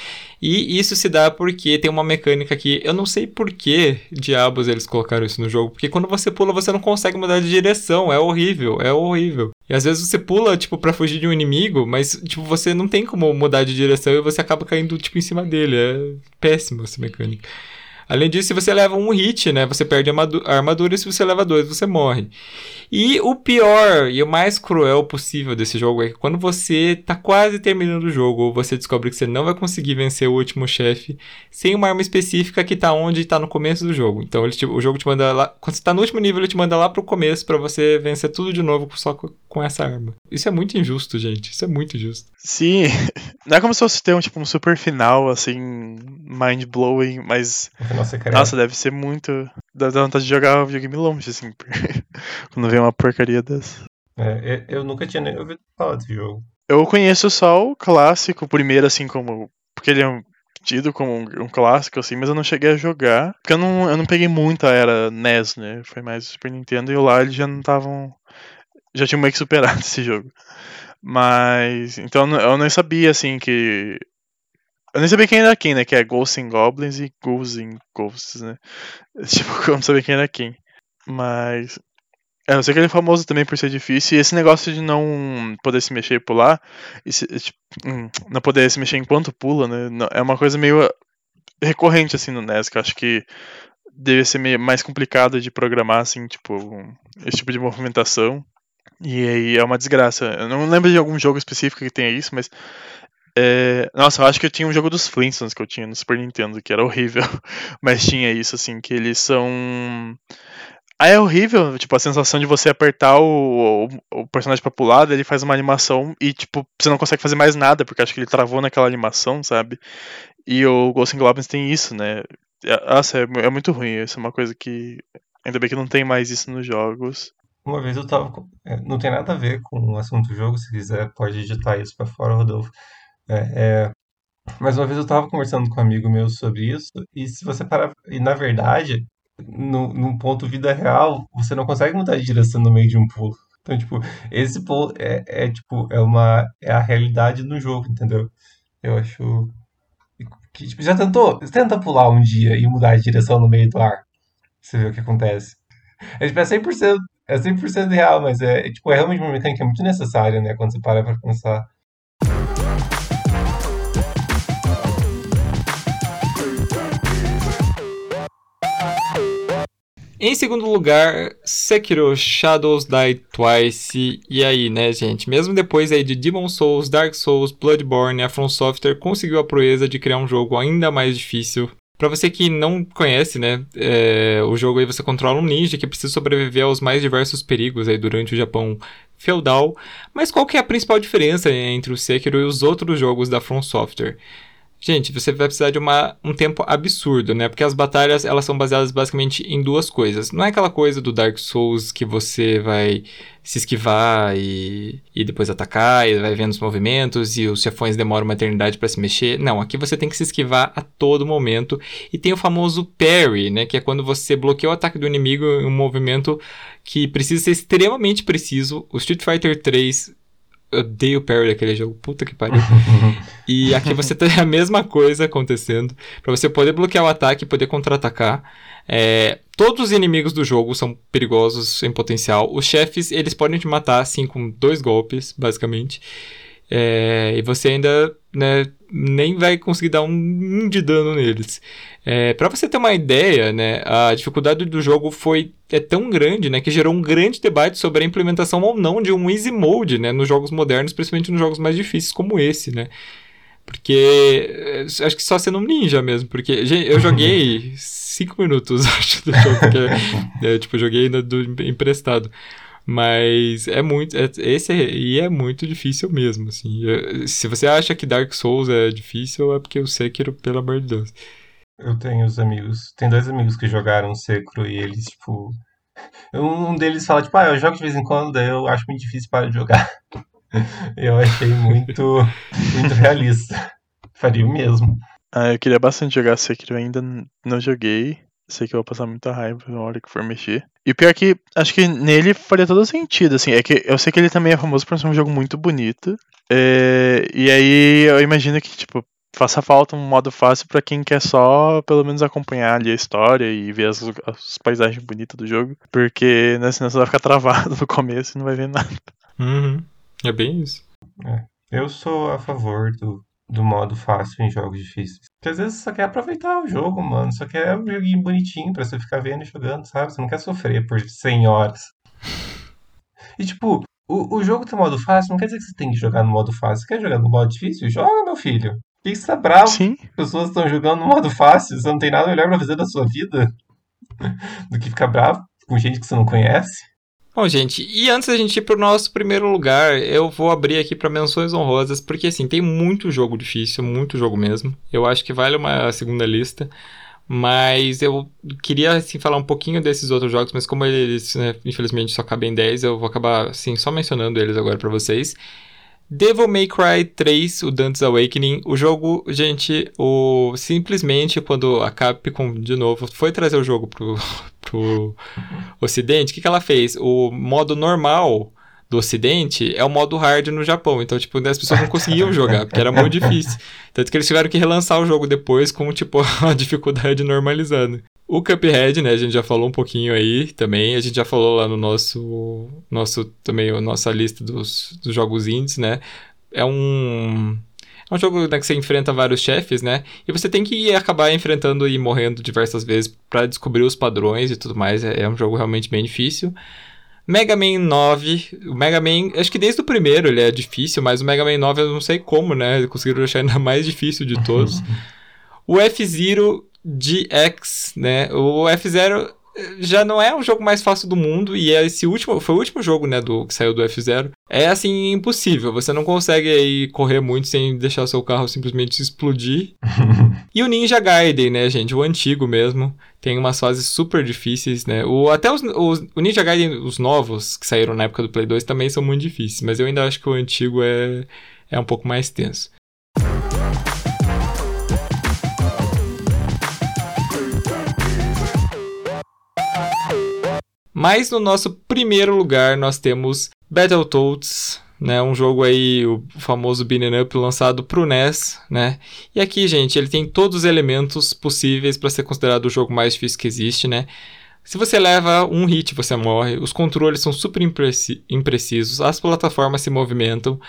E isso se dá porque tem uma mecânica que eu não sei por que diabos eles colocaram isso no jogo, porque quando você pula você não consegue mudar de direção, é horrível, é horrível. E às vezes você pula, tipo, para fugir de um inimigo, mas, tipo, você não tem como mudar de direção e você acaba caindo, tipo, em cima dele. É péssimo essa mecânica. Além disso, se você leva um hit, né, você perde a armadura e se você leva dois, você morre. E o pior e o mais cruel possível desse jogo é que quando você tá quase terminando o jogo, ou você descobre que você não vai conseguir vencer o último chefe sem uma arma específica que tá onde tá no começo do jogo. Então ele te, o jogo te manda lá, quando você tá no último nível, ele te manda lá pro começo para você vencer tudo de novo só com, com essa arma. Isso é muito injusto, gente. Isso é muito injusto. Sim, [LAUGHS] não é como se fosse ter um, tipo, um super final, assim, mind-blowing, mas. Nossa, Nossa, deve ser muito. Dá vontade de jogar videogame longe, assim, [LAUGHS] quando vem uma porcaria dessa. É, eu nunca tinha nem ouvido falar desse jogo. Eu conheço só o clássico, primeiro, assim, como. Porque ele é um, tido como um, um, clássico, assim, mas eu não cheguei a jogar. Porque eu não, eu não peguei muito a era NES, né? Foi mais Super Nintendo e lá eles já não estavam. Já tinham meio que superado [LAUGHS] esse jogo. Mas. Então eu não sabia, assim, que. Eu nem sabia quem era quem, né? Que é Ghosts and Goblins e Ghouls and Ghosts, né? [LAUGHS] Tipo, eu não sabia quem era quem. Mas. Eu sei que ele é famoso também por ser difícil. E esse negócio de não poder se mexer e pular, se, tipo, hum, não poder se mexer enquanto pula, né? É uma coisa meio recorrente assim no NES, que eu acho que deve ser meio mais complicado de programar, assim, tipo, esse tipo de movimentação. E aí é uma desgraça. Eu não lembro de algum jogo específico que tenha isso, mas. É... Nossa, eu acho que eu tinha um jogo dos Flintstones que eu tinha no Super Nintendo, que era horrível. [LAUGHS] mas tinha isso, assim, que eles são. Ah, é horrível, tipo, a sensação de você apertar o, o, o personagem pra pular, ele faz uma animação e, tipo, você não consegue fazer mais nada, porque acho que ele travou naquela animação, sabe? E o Ghost Goblins tem isso, né? É, nossa, é, é muito ruim, isso é uma coisa que. Ainda bem que não tem mais isso nos jogos. Uma vez eu tava. É, não tem nada a ver com o assunto do jogo, se quiser pode editar isso pra fora, Rodolfo. É, é, mas uma vez eu tava conversando com um amigo meu sobre isso, e se você parar. E na verdade, no, num ponto vida real, você não consegue mudar de direção no meio de um pulo. Então, tipo, esse pulo é, é tipo, é uma. É a realidade no jogo, entendeu? Eu acho. Que, tipo, já tentou. Tenta pular um dia e mudar de direção no meio do ar. Você vê o que acontece. É, tipo, é 100%, é 100% real, mas é, é, tipo, é realmente uma mecânica muito necessária, né? Quando você para pra pensar. Em segundo lugar, Sekiro Shadows Die Twice. E aí, né, gente? Mesmo depois aí de Demon Souls, Dark Souls, Bloodborne, a From Software conseguiu a proeza de criar um jogo ainda mais difícil Para você que não conhece, né, é, o jogo aí você controla um ninja que precisa sobreviver aos mais diversos perigos aí durante o Japão feudal. Mas qual que é a principal diferença entre o Sekiro e os outros jogos da From Software? Gente, você vai precisar de uma, um tempo absurdo, né? Porque as batalhas, elas são baseadas basicamente em duas coisas. Não é aquela coisa do Dark Souls que você vai se esquivar e, e depois atacar, e vai vendo os movimentos, e os chefões demoram uma eternidade para se mexer. Não, aqui você tem que se esquivar a todo momento. E tem o famoso parry, né? Que é quando você bloqueia o ataque do inimigo em um movimento que precisa ser extremamente preciso. O Street Fighter 3 eu odeio o parry daquele jogo, puta que pariu. [LAUGHS] e aqui você tem a mesma coisa acontecendo, para você poder bloquear o ataque e poder contra-atacar. É, todos os inimigos do jogo são perigosos em potencial. Os chefes, eles podem te matar assim com dois golpes, basicamente. É, e você ainda né, nem vai conseguir dar um, um de dano neles. É, para você ter uma ideia, né, a dificuldade do jogo foi é tão grande, né, que gerou um grande debate sobre a implementação ou não de um easy mode, né, nos jogos modernos, principalmente nos jogos mais difíceis como esse, né. Porque é, acho que só sendo um ninja mesmo, porque eu [LAUGHS] joguei 5 minutos, [LAUGHS] acho, do jogo, porque é, tipo, joguei do emprestado. Mas é muito. É, esse é, é muito difícil mesmo, assim. se você acha que Dark Souls é difícil, é porque o Sekiro, pelo amor de Deus. Eu tenho os amigos. Tem dois amigos que jogaram Sekiro e eles, tipo. Um deles fala, tipo, ah, eu jogo de vez em quando, daí eu acho muito difícil para de jogar. [LAUGHS] eu achei muito, muito realista. [LAUGHS] Faria o mesmo. Ah, eu queria bastante jogar Sekiro, ainda não joguei. Sei que eu vou passar muita raiva na hora que for mexer. E o pior é que acho que nele faria todo sentido, assim. É que eu sei que ele também é famoso por ser um jogo muito bonito. É, e aí eu imagino que, tipo, faça falta um modo fácil para quem quer só, pelo menos, acompanhar ali a história e ver as, as paisagens bonitas do jogo. Porque, né, senão você vai ficar travado [LAUGHS] no começo e não vai ver nada. Uhum. É bem isso. É. Eu sou a favor do do modo fácil em jogos difíceis. Porque às vezes você só quer aproveitar o jogo, mano. Só quer um joguinho bonitinho pra você ficar vendo e jogando, sabe? Você não quer sofrer por 100 horas. [LAUGHS] E tipo, o, o jogo tem modo fácil, não quer dizer que você tem que jogar no modo fácil. Você quer jogar no modo difícil? Joga, meu filho. Por que você tá bravo? Sim. As pessoas estão jogando no modo fácil. Você não tem nada melhor pra fazer da sua vida [LAUGHS] do que ficar bravo com gente que você não conhece. Bom, gente, e antes da gente ir pro nosso primeiro lugar, eu vou abrir aqui para menções honrosas, porque assim, tem muito jogo difícil, muito jogo mesmo. Eu acho que vale uma segunda lista. Mas eu queria assim, falar um pouquinho desses outros jogos, mas como eles, né, infelizmente, só cabem 10, eu vou acabar assim, só mencionando eles agora para vocês. Devil May Cry 3, o Dante's Awakening. O jogo, gente, o simplesmente quando a Capcom, de novo, foi trazer o jogo pro, [LAUGHS] pro ocidente, o que, que ela fez? O modo normal do ocidente é o modo hard no Japão. Então, tipo, as pessoas não conseguiam [LAUGHS] jogar, porque era muito difícil. Tanto que eles tiveram que relançar o jogo depois com, tipo, [LAUGHS] a dificuldade normalizando. O Cuphead, né, a gente já falou um pouquinho aí também, a gente já falou lá no nosso, nosso também, a nossa lista dos, dos jogos indies, né, é um... É um jogo né, que você enfrenta vários chefes, né? E você tem que acabar enfrentando e morrendo diversas vezes para descobrir os padrões e tudo mais. É, é um jogo realmente bem difícil. Mega Man 9, o Mega Man, acho que desde o primeiro ele é difícil, mas o Mega Man 9 eu não sei como, né? Conseguiram deixar ainda [LAUGHS] mais difícil de todos. [LAUGHS] o F-Zero GX, né? O F-Zero eh, já não é o jogo mais fácil do mundo e é esse último foi o último jogo né do que saiu do F0 é assim impossível. Você não consegue aí correr muito sem deixar seu carro simplesmente explodir. [LAUGHS] E o Ninja Gaiden né gente? O antigo mesmo. Tem umas fases super difíceis né? O até os, os o Ninja Gaiden os novos que saíram na época do Play 2 também são muito difíceis mas eu ainda acho que o antigo é é um pouco mais tenso Mas no nosso primeiro lugar nós temos Battletoads, né, um jogo aí, o famoso beat'em up lançado pro NES, né? E aqui, gente, ele tem todos os elementos possíveis para ser considerado o jogo mais difícil que existe, né? Se você leva um hit, você morre. Os controles são super imprecisos, as plataformas se movimentam.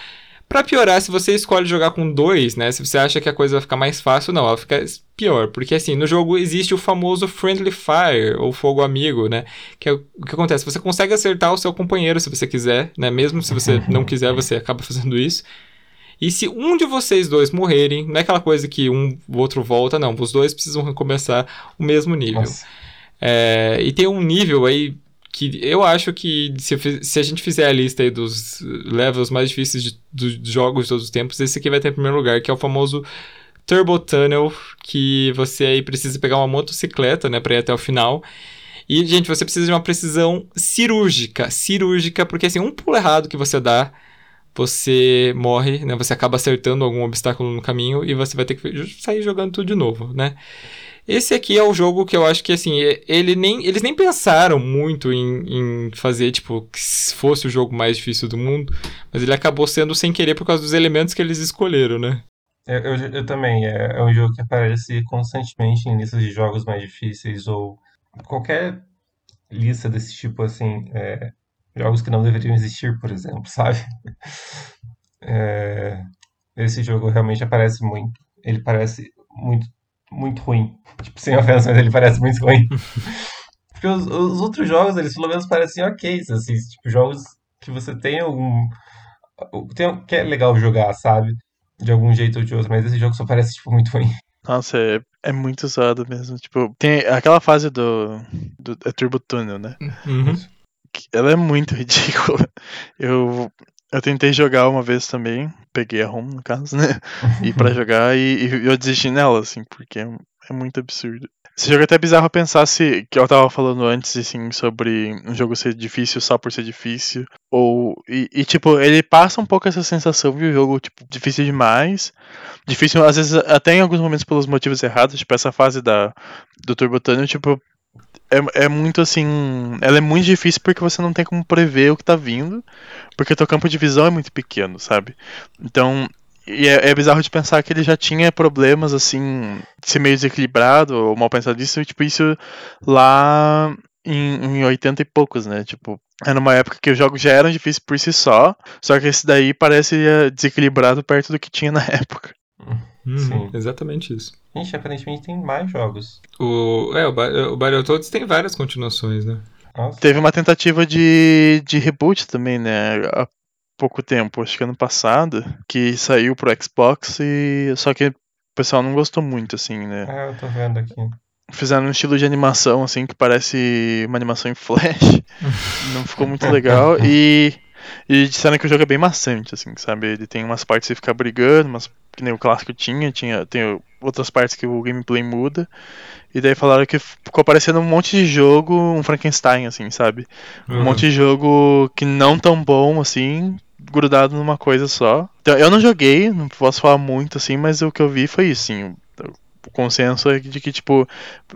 Para piorar, se você escolhe jogar com dois, né? Se você acha que a coisa vai ficar mais fácil, não, ela fica pior. Porque assim, no jogo existe o famoso Friendly Fire, ou fogo amigo, né? Que é o que acontece? Você consegue acertar o seu companheiro se você quiser, né? Mesmo se você [LAUGHS] não quiser, você acaba fazendo isso. E se um de vocês dois morrerem, não é aquela coisa que um o outro volta, não. Os dois precisam recomeçar o mesmo nível. É, e tem um nível aí que eu acho que se, se, a gente fizer a lista aí dos levels mais difíceis de, dos jogos de todos os tempos, esse aqui vai ter em primeiro lugar, que é o famoso Turbo Tunnel, que você aí precisa pegar uma motocicleta, né, para ir até o final. E, gente, você precisa de uma precisão cirúrgica, cirúrgica, porque assim, um pulo errado que você dá, você morre, né, você acaba acertando algum obstáculo no caminho e você vai ter que sair jogando tudo de novo, né? Esse aqui é o jogo que eu acho que, assim, ele nem, eles nem pensaram muito em, em fazer, tipo, que fosse o jogo mais difícil do mundo, mas ele acabou sendo sem querer por causa dos elementos que eles escolheram, né? Eu, eu, eu também. É, é, um jogo que aparece constantemente em listas de jogos mais difíceis ou qualquer lista desse tipo, assim, é, jogos que não deveriam existir, por exemplo, [LAUGHS] sabe? É, esse jogo realmente aparece muito. Ele parece muito muito ruim. Tipo, sem ofensa, mas ele parece muito ruim. [LAUGHS] Porque os, os, outros jogos, eles pelo menos parecem ok, assim, tipo, jogos que você tem algum. Tem, que é legal jogar, sabe? De algum jeito ou de outro, mas esse jogo só parece, tipo, muito ruim. [LAUGHS] Nossa, é, é muito usado mesmo. Tipo, tem aquela fase do. do é Turbo Tunnel, né? Uhum. Ela é muito [LAUGHS] ridícula. Eu, eu tentei jogar uma vez também peguei a home, no caso, né? [LAUGHS] E para jogar e, e, eu desisti nela, assim, porque é, é, muito absurdo. Esse jogo é até bizarro pensar se, que eu tava falando antes, assim, sobre um jogo ser difícil só por ser difícil, ou, e, e tipo, ele passa um pouco essa sensação de um jogo, tipo, difícil demais, difícil, às vezes, até em alguns momentos pelos motivos errados, tipo, essa fase da, do Turbo Tunnel, tipo, é, é muito assim. Ela é muito difícil porque você não tem como prever o que tá vindo. Porque teu campo de visão é muito pequeno, sabe? Então. E é, é bizarro de pensar que ele já tinha problemas, assim, de ser meio desequilibrado ou mal pensado isso, tipo, isso lá em, em 80 e poucos, né? Tipo, era uma época que os jogos já eram difíceis por si só, só que esse daí parece desequilibrado perto do que tinha na [LAUGHS] época. Hum, Sim. Exatamente isso. Gente, aparentemente tem mais jogos. O, é, o, o Battletoads tem várias continuações, né? Nossa. Teve uma tentativa de, de reboot também, né? Há pouco tempo, acho que ano passado, que saiu pro Xbox e. Só que o pessoal não gostou muito, assim, né? É, eu tô vendo aqui. Fizeram um estilo de animação, assim, que parece uma animação em flash. [LAUGHS] não ficou muito legal. E e disseram que o jogo é bem maçante, assim, sabe? Ele tem umas partes que você fica brigando, mas que nem o clássico tinha, tinha tem outras partes que o gameplay muda. E daí falaram que ficou parecendo um monte de jogo, um Frankenstein, assim, sabe? Um uhum. monte de jogo que não tão bom, assim, grudado numa coisa só. Então, eu não joguei, não posso falar muito, assim, mas o que eu vi foi isso, assim consenso é de que, tipo,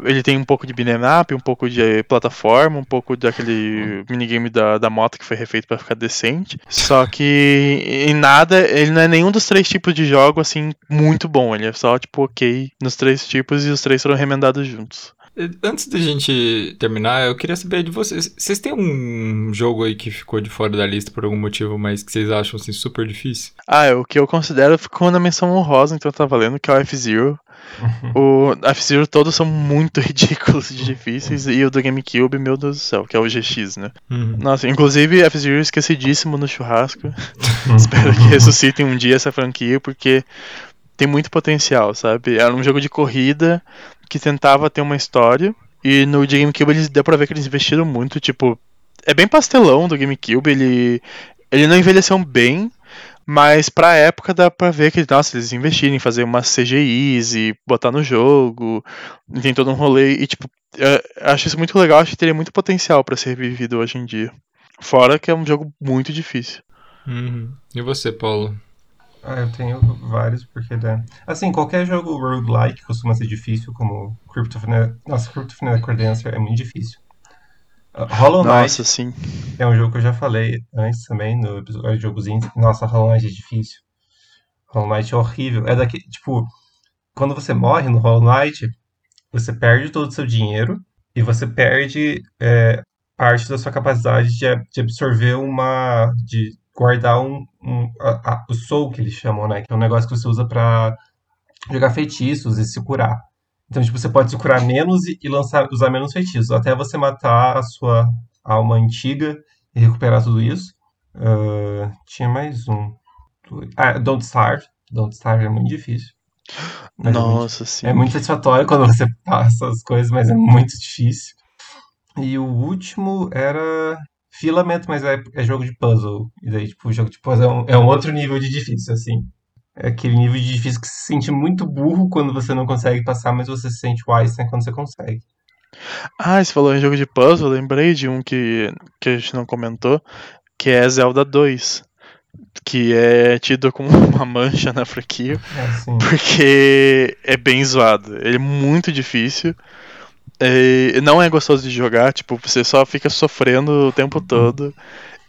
ele tem um pouco de beat'em up, um pouco de plataforma, um pouco daquele minigame da, da moto que foi refeito para ficar decente. Só que em nada, ele não é nenhum dos três tipos de jogo, assim, muito bom. Ele é só, tipo, ok nos três tipos e os três foram remendados juntos. Antes da gente terminar, eu queria saber de vocês. Vocês têm um jogo aí que ficou de fora da lista por algum motivo, mas que vocês acham assim super difícil? Ah, o que eu considero ficou na menção honrosa, então tá valendo, que é o F-Zero. [LAUGHS] o F-Zero todos são muito [LAUGHS] ridículos de difíceis e o do GameCube, meu Deus do céu, que é o GX, né? Uhum. Nossa, inclusive F-Zero esquecidíssimo no churrasco. [LAUGHS] Espero que ressuscitem um dia essa franquia porque tem muito potencial, sabe? Era um jogo de corrida que tentava ter uma história. E no GameCube eles deu pra ver que eles investiram muito, tipo. É bem pastelão do GameCube, ele. Ele não envelheceu bem, mas pra época dá pra ver que, nossa, eles investiram em fazer umas CGIs e botar no jogo. E tem todo um rolê. E, tipo, acho isso muito legal, acho que teria muito potencial para ser vivido hoje em dia. Fora que é um jogo muito difícil. Uhum. E você, Paulo? Ah, eu tenho vários, porque né? Assim, qualquer jogo roguelike costuma ser difícil, como Crypt of Ne Nossa, Crypt of é muito difícil. Uh, Hollow Knight Nossa, sim. é um jogo que eu já falei antes também, no episódio de jogos indie. Nossa, Hollow Knight é difícil. Hollow Knight é horrível. É daqui, tipo, quando você morre no Hollow Knight, você perde todo o seu dinheiro e você perde é, parte da sua capacidade de, de absorver uma. de guardar um, um a, a, o soul que eles chamam, né? Que é um negócio que você usa para jogar feitiços e se curar. Então, tipo, você pode se curar menos e, e lançar, usar menos feitiços, até você matar a sua alma antiga e recuperar tudo isso. Uh, tinha mais um. Ah, Don't Starve. Don't Starve é muito difícil. Mas Nossa, é muito, sim. É muito satisfatório quando você passa as coisas, mas é muito difícil. E o último era Filament, mas é, é jogo de puzzle. E daí, tipo, o jogo de puzzle é um, é um outro nível de difícil, assim. É aquele nível de difícil que se sente muito burro quando você não consegue passar, mas você se sente wise né, quando você consegue. Ah, você falou em jogo de puzzle, lembrei de um que, que a gente não comentou, que é Zelda 2. Que é tido como [LAUGHS] uma mancha na franquia. É, porque é bem zoado. Ele é muito difícil. Não é gostoso de jogar, tipo, você só fica sofrendo o tempo todo.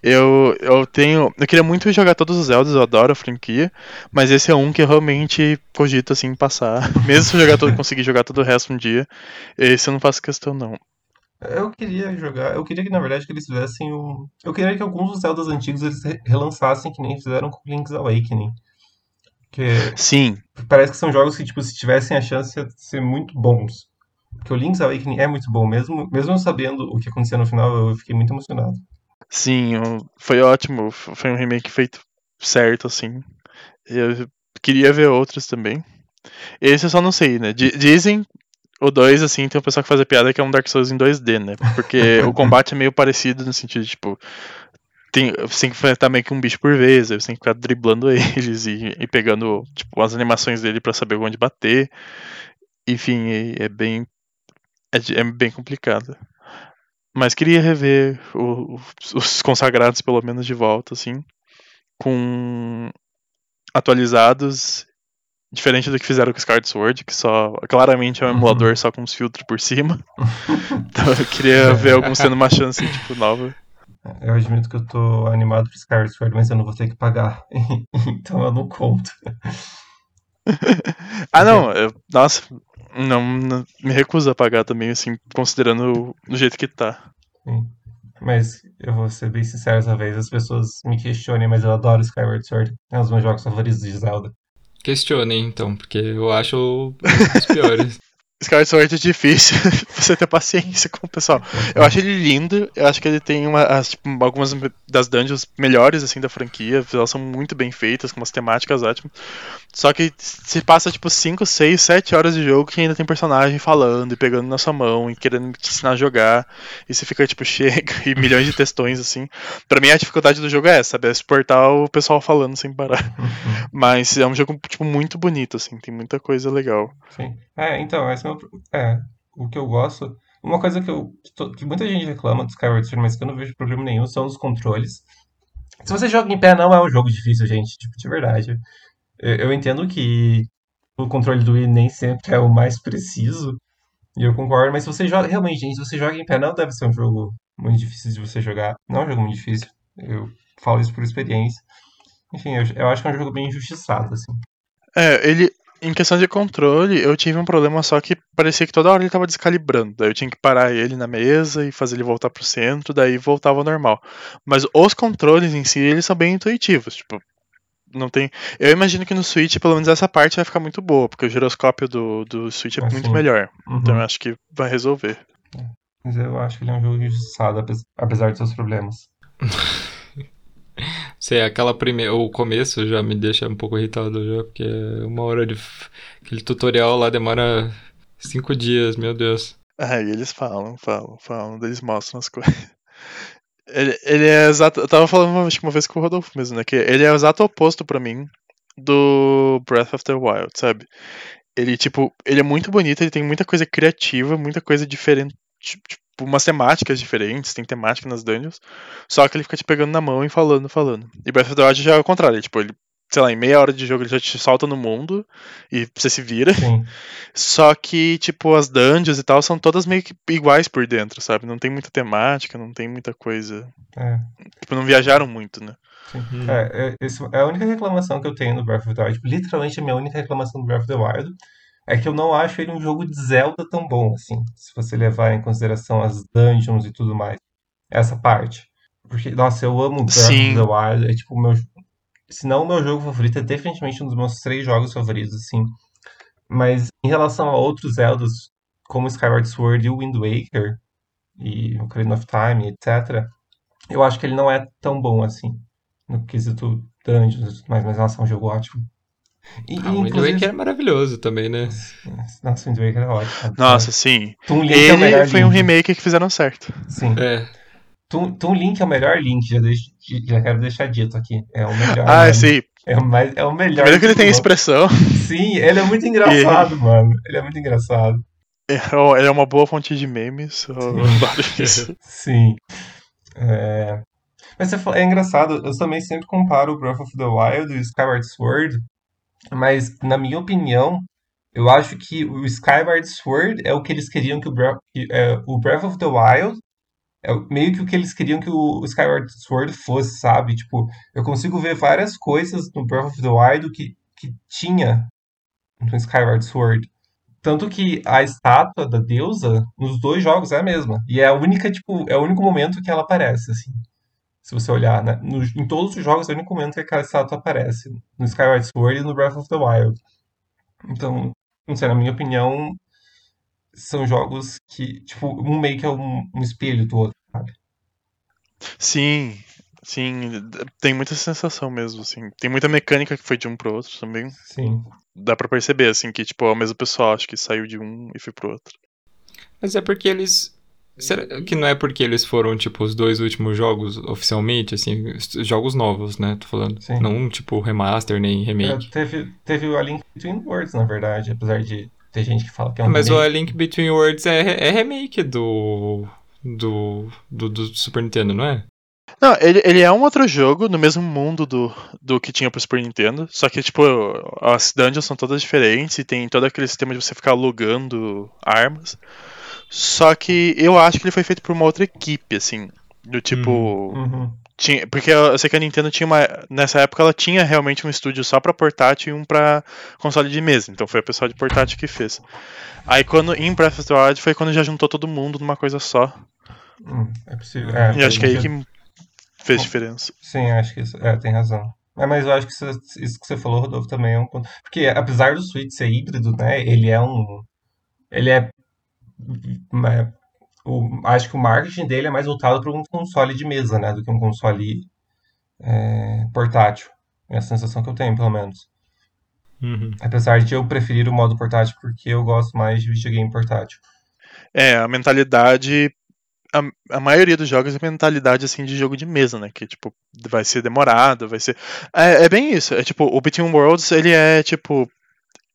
Eu, eu tenho. Eu queria muito jogar todos os Zeldas, eu adoro a franquia, mas esse é um que eu realmente cogito assim passar. [LAUGHS] Mesmo se eu jogar todo, conseguir jogar todo o resto um dia, esse eu não faço questão não. Eu queria jogar, eu queria que na verdade que eles fizessem um. Eu queria que alguns dos Zeldas antigos eles relançassem que nem fizeram com Link's Awakening. Que Sim. Parece que são jogos que, tipo, se tivessem a chance de ser muito bons. Porque o Link's Awakening é muito bom, mesmo, mesmo sabendo o que acontecia no final, eu fiquei muito emocionado. Sim, foi ótimo. Foi um remake feito certo, assim. Eu queria ver outros também. Esse eu só não sei, né? Dizem o 2, assim, tem um pessoal que faz a piada que é um Dark Souls em 2D, né? Porque [LAUGHS] o combate é meio parecido no sentido de, tipo, tem, você tem que enfrentar meio que um bicho por vez, você tem que ficar driblando [LAUGHS] eles e, e pegando, tipo, as animações dele para saber onde bater. Enfim, é, é bem. É, é bem complicado. Mas queria rever o, os consagrados, pelo menos, de volta, assim. Com atualizados. Diferente do que fizeram com Skyward Sword, que só claramente é um emulador uhum. só com uns filtros por cima. [LAUGHS] então eu queria ver alguns tendo uma chance, tipo, nova. Eu admito que eu tô animado pro Skyward Sword, mas eu não vou ter que pagar. [LAUGHS] então eu não conto. [LAUGHS] ah, não. Eu, nossa, não, não, me recuso a pagar também, assim, considerando o, jeito que tá. Sim. Mas eu vou ser bem sincero essa vez, as pessoas me questionem, mas eu adoro Skyward Sword. É um dos meus jogos favoritos de Zelda. Questionem, então, porque eu acho os piores. [LAUGHS] Skyward Sword é difícil [LAUGHS] você ter paciência com o pessoal. Eu acho ele lindo, eu acho que ele tem uma, as, tipo, algumas das dungeons melhores assim da franquia, elas são muito bem feitas, com umas temáticas ótimas. Só que se passa tipo 5, 6, 7 horas de jogo que ainda tem personagem falando e pegando na sua mão e querendo te ensinar a jogar, e você fica tipo [LAUGHS] chega e milhões de textões assim. Para mim a dificuldade do jogo é essa, é suportar o pessoal falando sem parar. [LAUGHS] Mas é um jogo tipo muito bonito assim, tem muita coisa legal. Sim. É, então, essa é, o que eu gosto. Uma coisa que, eu, que muita gente reclama do Skyward Sword, mas que eu não vejo problema nenhum, são os controles. Se você joga em pé, não é um jogo difícil, gente, tipo, de verdade. Eu, eu entendo que o controle do Wii nem sempre é o mais preciso, e eu concordo, mas se você joga, realmente, gente, se você joga em pé, não deve ser um jogo muito difícil de você jogar. Não é um jogo muito difícil, eu falo isso por experiência. Enfim, eu, eu acho que é um jogo bem injustiçado, assim. É, ele, em questão de controle, eu tive um problema só que parecia que toda hora ele tava descalibrando. Daí eu tinha que parar ele na mesa e fazer ele voltar pro centro, daí voltava ao normal. Mas os controles em si, eles são bem intuitivos. Tipo, não tem. Eu imagino que no Switch, pelo menos essa parte vai ficar muito boa, porque o giroscópio do, do Switch é assim. muito melhor. Uhum. Então eu acho que vai resolver. Mas eu acho que ele é um jogo injustiçado, apesar de seus problemas. [LAUGHS] Sei, aquela primeira. O começo já me deixa um pouco irritado já, porque uma hora de. Aquele tutorial lá demora cinco dias, meu Deus. Ah, e eles falam, falam, falam, eles mostram as coisas. [LAUGHS] Ele, ele é exato. Eu tava falando acho uma vez com o Rodolfo mesmo, né? Que ele é o exato oposto para mim do Breath of the Wild, sabe? Ele, tipo, ele é muito bonito, ele tem muita coisa criativa, muita coisa diferente. Tipo, Tipo, umas temáticas diferentes, tem temática nas dungeons. Só que ele fica te pegando na mão e falando, falando. E Breath of the Wild já é o contrário, tipo, ele, sei lá, em meia hora de jogo ele já te solta no mundo e você se vira. Sim. [LAUGHS] Só que, tipo, as dungeons e tal são todas meio que iguais por dentro, sabe? Não tem muita temática, não tem muita coisa. É. Tipo, não viajaram muito, né? Sim. É, é, é a única reclamação que eu tenho no Breath of the Wild. Tipo, literalmente a minha única reclamação do Breath of the Wild é que eu não acho ele um jogo de Zelda tão bom, assim, se você levar em consideração as dungeons e tudo mais. Essa parte. Porque, nossa, eu amo Breath of the Wild, é tipo o meu. Se não o meu jogo favorito, é definitivamente um dos meus três jogos favoritos, assim. Mas em relação a outros Zeldas, como Skyward Sword e o Wind Waker, e Ocarina of Time, etc., eu acho que ele não é tão bom assim, no quesito dungeons, mas, mas nossa, é um jogo ótimo. E, ah, o Wind Waker é maravilhoso também, né? Nossa, o Wind Waker é ótimo. Nossa, sim. Toon Link Ele é foi Link. um remake que fizeram certo. Sim. É. Toon, Toon Link é o melhor Link, já, deixo, já quero deixar dito aqui. É o melhor. Ah, né? sim. É o, mais, é o melhor. Primeiro que ele tem expressão. Sim, ele é muito engraçado, e... mano. Ele é muito engraçado. É, ele é uma boa fonte de memes. Sim. [LAUGHS] Sim. É... Mas você fala, é engraçado, eu também sempre comparo o Breath of the Wild e o Skyward Sword, mas na minha opinião, eu acho que o Skyward Sword é o que eles queriam que o Breath, é, o Breath of the Wild é meio que o que eles queriam que o Skyward Sword fosse, sabe? Tipo, eu consigo ver várias coisas no Breath of the Wild que, que tinha no Skyward Sword. Tanto que a estátua da deusa nos dois jogos é a mesma. E é a única, tipo, é o único momento que ela aparece, assim se você olhar, né? No, em todos os jogos é o único momento que aquela estátua aparece. No Skyward Sword e no Breath of the Wild. Então, não sei, na minha opinião, são jogos que, tipo, um meio que é um, um espelho do outro, sabe? Sim, sim, tem muita sensação mesmo, assim. Tem muita mecânica que foi de um pro outro também. Sim. Dá pra perceber, assim, que, tipo, é o mesmo pessoal, acho que saiu de um e foi pro outro. Mas é porque eles Será que não é porque eles foram, tipo, os dois últimos jogos oficialmente, assim, jogos novos, né? Tô falando. Sim. Não, tipo, remaster nem remake. É, teve, teve o A Link Between Worlds, na verdade, apesar de ter gente que fala que é um Mas remake. o A Link Between Worlds é, é remake do, do, do, do Super Nintendo, não é? Não, ele, ele é um outro jogo no mesmo mundo do, do que tinha pro Super Nintendo. Só que, tipo, as dungeons são todas diferentes e tem todo aquele sistema de você ficar alugando armas. Só que eu acho que ele foi feito por uma outra equipe, assim. Do tipo. Uhum. uhum. Tinha, porque eu sei que a Nintendo tinha uma. Nessa época ela tinha realmente um estúdio só pra portátil e um pra console de mesa. Então foi a pessoa de portátil que fez. Aí quando em Breath of the Wild foi quando já juntou todo mundo numa coisa só. Hum, é possível. É, e acho que é aí que fez diferença. Sim, acho que isso, é, tem razão. É, mas eu acho que isso, isso, que você falou, Rodolfo, também é um ponto. Porque apesar do Switch ser híbrido, né? Ele é um. Ele é o, acho que o marketing dele é mais voltado para um console de mesa, né, do que um console é, portátil. É a sensação que eu tenho, pelo menos. Uhum. Apesar de eu preferir o modo portátil porque eu gosto mais de videogame portátil. É, a mentalidade. A, a maioria dos jogos é mentalidade assim de jogo de mesa, né? Que tipo, vai ser demorado, vai ser. É, é bem isso. É tipo, o Between Worlds, ele é tipo.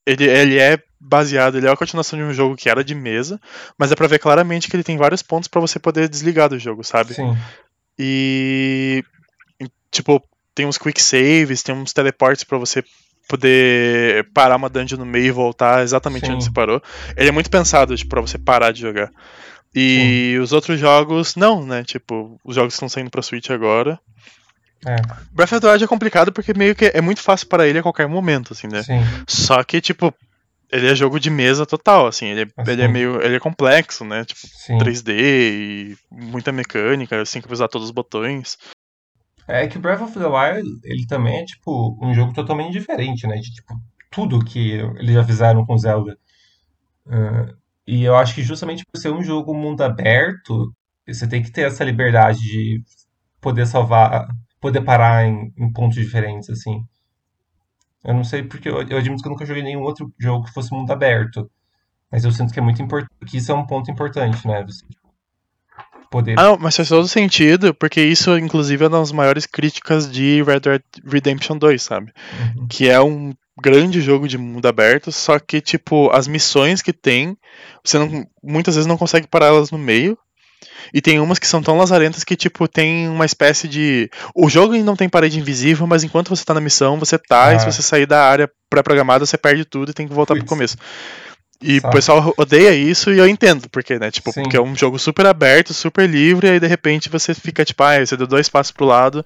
Ele, ele é baseado, ele é a continuação de um jogo que era de mesa, mas é para ver claramente que ele tem vários pontos para você poder desligar do jogo, sabe? Sim. E tipo, tem uns quick saves, tem uns teleports para você poder parar uma dungeon no meio e voltar exatamente Sim. onde você parou. Ele é muito pensado tipo, para você parar de jogar. E Sim. os outros jogos, não, né? Tipo, os jogos que estão saindo pra Switch agora. É. Breath of the Wild é complicado porque meio que é muito fácil para ele a qualquer momento, assim, né? Sim. Só que, tipo, ele é jogo de mesa total, assim, ele, assim. ele é meio, ele é complexo, né, tipo, Sim. 3D e muita mecânica, você tem que usar todos os botões. É que Breath of the Wild, ele também é, tipo, um jogo totalmente diferente, né, de, tipo, tudo que eles já fizeram com Zelda. Uh, e eu acho que justamente por ser um jogo mundo aberto, você tem que ter essa liberdade de poder salvar, poder parar em, em pontos diferentes, assim. Eu não sei porque eu, eu admito que eu nunca joguei nenhum outro jogo que fosse mundo aberto. Mas eu sinto que é muito importante. Que isso é um ponto importante, né? Você poder. Ah, mas faz todo sentido, porque isso, inclusive, é uma das maiores críticas de Red Dead Redemption 2, sabe? Uhum. Que é um grande jogo de mundo aberto, só que, tipo, as missões que tem, você não, muitas vezes não consegue parar elas no meio. E tem umas que são tão lazarentas que, tipo, tem uma espécie de. O jogo não tem parede invisível, mas enquanto você tá na missão, você tá, ah. e se você sair da área pré-programada, você perde tudo e tem que voltar Puts. pro começo. E Sabe. o pessoal odeia isso e eu entendo, porque, né? Tipo, Sim. porque é um jogo super aberto, super livre, e aí de repente você fica, tipo, ah, você deu dois passos pro lado,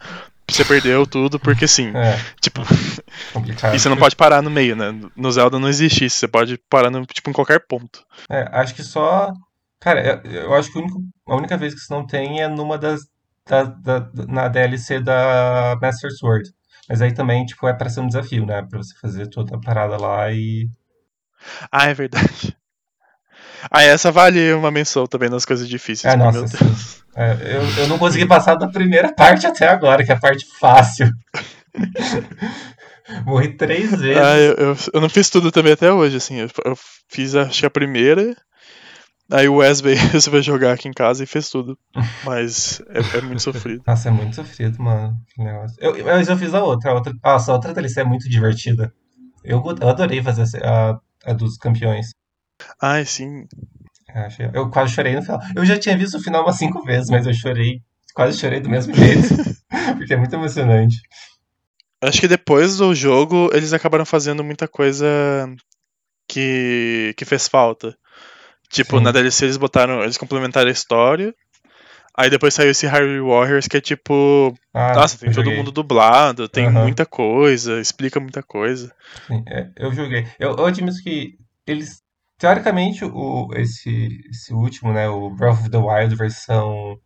você perdeu tudo, porque sim. É. Tipo. [LAUGHS] Complicado. e você não pode parar no meio, né? No Zelda não existe isso, você pode parar no, tipo, em qualquer ponto. É, acho que só Cara, eu, eu acho que único- a única vez que isso não tem é numa das. Da, da- na DLC da Master Sword. Mas aí também, tipo, é pra ser um desafio, né? Pra você fazer toda a parada lá e. Ah, é verdade. Ah, essa vale uma menção também nas coisas difíceis. É, nossa, sim. É, eu, eu não consegui passar da primeira parte até agora, que é a parte fácil. [LAUGHS] Morri três vezes. Ah, eu, eu, eu, não fiz tudo também até hoje, assim. Eu, eu fiz acho que a primeira. Aí o [LAUGHS] Wesley vai jogar aqui em casa e fez tudo. Mas é, é muito sofrido. [LAUGHS] Nossa, é muito sofrido, mano. Que negócio. Eu, mas eu fiz a outra. A outra nossa, a outra DLC é muito divertida. Eu, eu adorei fazer a, a dos campeões. Ai, sim. Eu, eu quase chorei no final. Eu já tinha visto o final umas cinco vezes, mas eu chorei. Quase chorei do mesmo jeito. [LAUGHS] porque é muito emocionante. Acho que depois do jogo eles acabaram fazendo muita coisa que, que fez falta. Tipo, Sim. na DLC eles botaram. Eles complementaram a história. Aí depois saiu esse Harry Warriors que é tipo. Ah, nossa, tem todo mundo dublado, tem uhum. muita coisa, explica muita coisa. Sim, é, eu joguei. Eu, eu admito que eles. Teoricamente, o, esse, esse último, né? O Breath of the Wild versão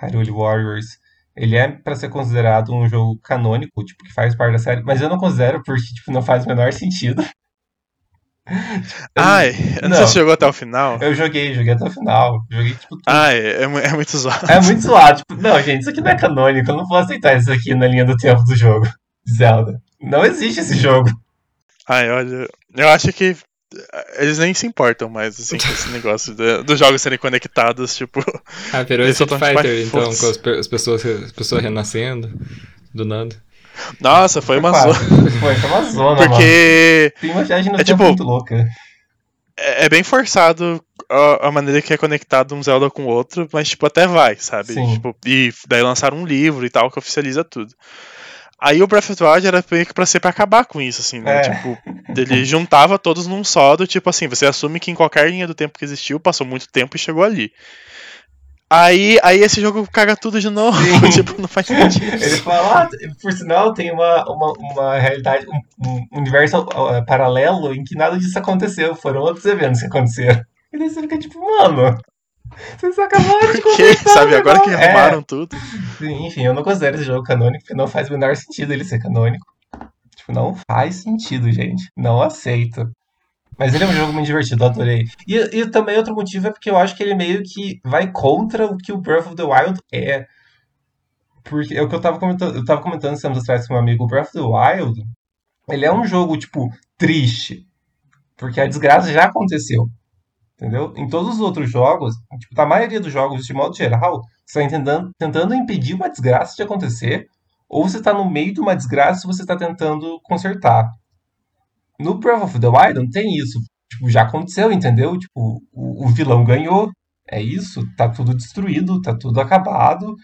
Hyrule Warriors ele é para ser considerado um jogo canônico, tipo, que faz parte da série, mas eu não considero porque, tipo, não faz o menor sentido. Ai, eu não, não sei se jogou até o final. Eu joguei, joguei até o final. Joguei, tipo, tudo. Ai, é, é muito zoado. É muito zoado. Tipo, não, gente, isso aqui não é canônico. Eu não vou aceitar isso aqui na linha do tempo do jogo. Zelda. Não existe esse jogo. Ai, olha, eu acho que eles nem se importam mais, assim, com esse negócio de, dos jogos serem conectados, tipo. Ah, virou [LAUGHS] Street Fighter, então, com as, as, pessoas, as pessoas renascendo do nada. Nossa, foi uma zona. Foi, foi uma zona, [LAUGHS] Porque. Mano. Tem uma viagem no é, tipo, muito louca. É, é bem forçado a, a, maneira que é conectado um Zelda com o outro, mas, tipo, até vai, sabe? Tipo, e daí lançaram um livro e tal que oficializa tudo. Aí o Breath of the Wild era meio que pra ser pra acabar com isso, assim, né? É. Tipo, ele juntava todos num só, do tipo assim, você assume que em qualquer linha do tempo que existiu, passou muito tempo e chegou ali. Aí, aí esse jogo caga tudo de novo, [LAUGHS] tipo, não faz sentido. Ele fala, ah, por sinal, tem uma, uma, uma realidade, um, um universo uh, paralelo em que nada disso aconteceu, foram outros eventos que aconteceram. E daí você fica tipo, mano, vocês acabaram de [LAUGHS] conversar. Sabe, agora que arrumaram é. tudo. Enfim, eu não considero esse jogo canônico, porque não faz o menor sentido ele ser canônico. Tipo, não faz sentido, gente. Não aceito. Mas ele é um jogo muito divertido, eu adorei. E, e também outro motivo é porque eu acho que ele meio que vai contra o que o Breath of the Wild é. Porque é o que eu tava comentando, eu tava comentando anos atrás com um amigo, o Breath of the Wild, ele é um jogo, tipo, triste. Porque a desgraça já aconteceu. Entendeu? Em todos os outros jogos, tipo, na maioria dos jogos, de modo geral, você está tentando, tentando impedir uma desgraça de acontecer, ou você está no meio de uma desgraça e você está tentando consertar. No Breath of the Wild não tem isso. Tipo, já aconteceu, entendeu? Tipo, o, o vilão ganhou. É isso, tá tudo destruído, tá tudo acabado.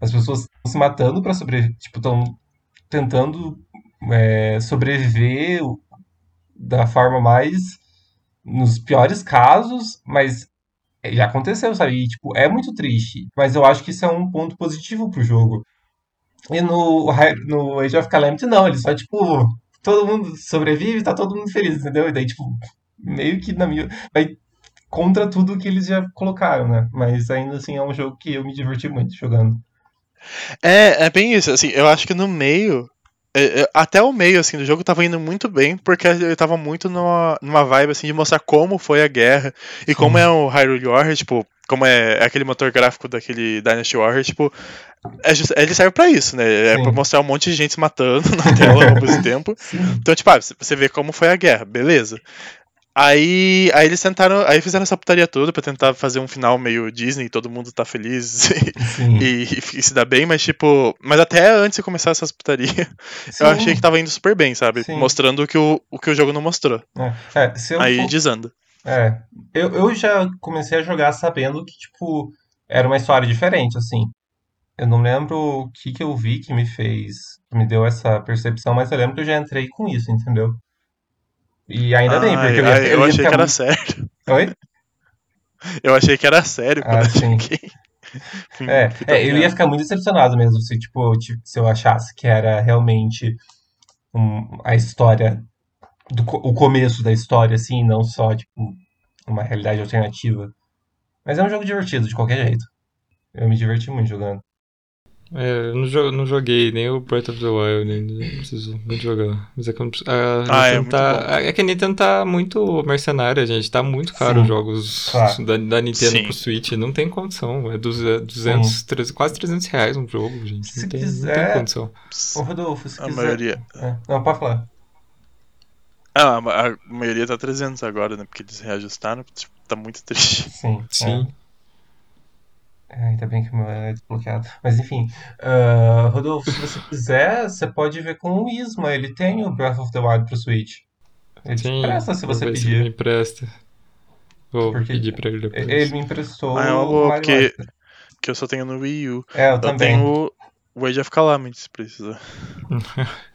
As pessoas estão se matando para sobreviver, tipo, estão tentando é, sobreviver da forma mais nos piores casos, mas já aconteceu, sabe? E, tipo, é muito triste. Mas eu acho que isso é um ponto positivo pro jogo. E no, no Age of Calamity, não. Ele só, tipo, todo mundo sobrevive tá todo mundo feliz, entendeu? E daí, tipo, meio que na minha. Vai contra tudo que eles já colocaram, né? Mas ainda assim é um jogo que eu me diverti muito jogando. É, é bem isso. Assim, eu acho que no meio é, é, até o meio assim do jogo tava indo muito bem, porque ele tava muito numa, numa vibe assim de mostrar como foi a guerra e como é o Hyrule Warriors, tipo, como é, é, aquele motor gráfico daquele Dynasty Warriors, tipo, é ele serve para isso, né? É Sim. pra mostrar um monte de gente se matando na [LAUGHS] tela ao mesmo tempo. Sim. Então, tipo, ah, você vê como foi a guerra, beleza. Aí, aí eles tentaram. Aí fizeram essa putaria toda pra tentar fazer um final meio Disney, todo mundo tá feliz [LAUGHS] e, e, e, se dá bem, mas tipo. Mas até antes de começar essas putarias, eu achei que tava indo super bem, sabe? Sim. Mostrando o que o, o que o jogo não mostrou. É. É, aí for... desanda. É. Eu, eu já comecei a jogar sabendo que, tipo, era uma história diferente, assim. Eu não lembro o que, que eu vi que me fez, me deu essa percepção, mas eu lembro que eu já entrei com isso, entendeu? E ainda bem, porque eu, ia, eu, eu achei que era muito... sério. Oi? Eu achei que era sério quando ah, eu sim. [LAUGHS] é, é, eu ia ficar muito decepcionado mesmo se, tipo, se eu achasse que era realmente um, a história, do, o começo da história, assim, não só, tipo, uma realidade alternativa. Mas é um jogo divertido, de qualquer jeito. Eu me diverti muito jogando. É, eu não, não joguei nem o Breath of the Wild, nem preciso muito jogar. Mas é que, a ah, é, tá, é que a Nintendo tá muito mercenária, gente. Tá muito caro os jogos claro. da, da, Nintendo Sim. pro Switch. Não tem condição. É 200, 300, quase 300 reais um jogo, gente. Se não tem, quiser... não tem condição. Ô, Rodolfo, se a quiser... maioria. É. Não, pode falar. Ah, a maioria tá 300 agora, né? Porque eles reajustaram. Tipo, tá muito triste. Sim. [LAUGHS] Sim. É. É, ainda bem que o meu é desbloqueado. Mas enfim, uh, Rodolfo, se você quiser, você pode ver com o Isma. Ele tem o Breath of the Wild pro Switch. Ele Sim, te empresta se você pedir. ele me empresta. Vou porque pedir pra ele depois. Ele me emprestou ah, é uma boa, porque, porque eu só tenho no Wii U. É, eu, eu também. tenho o Age of Calamity, se precisar. [LAUGHS]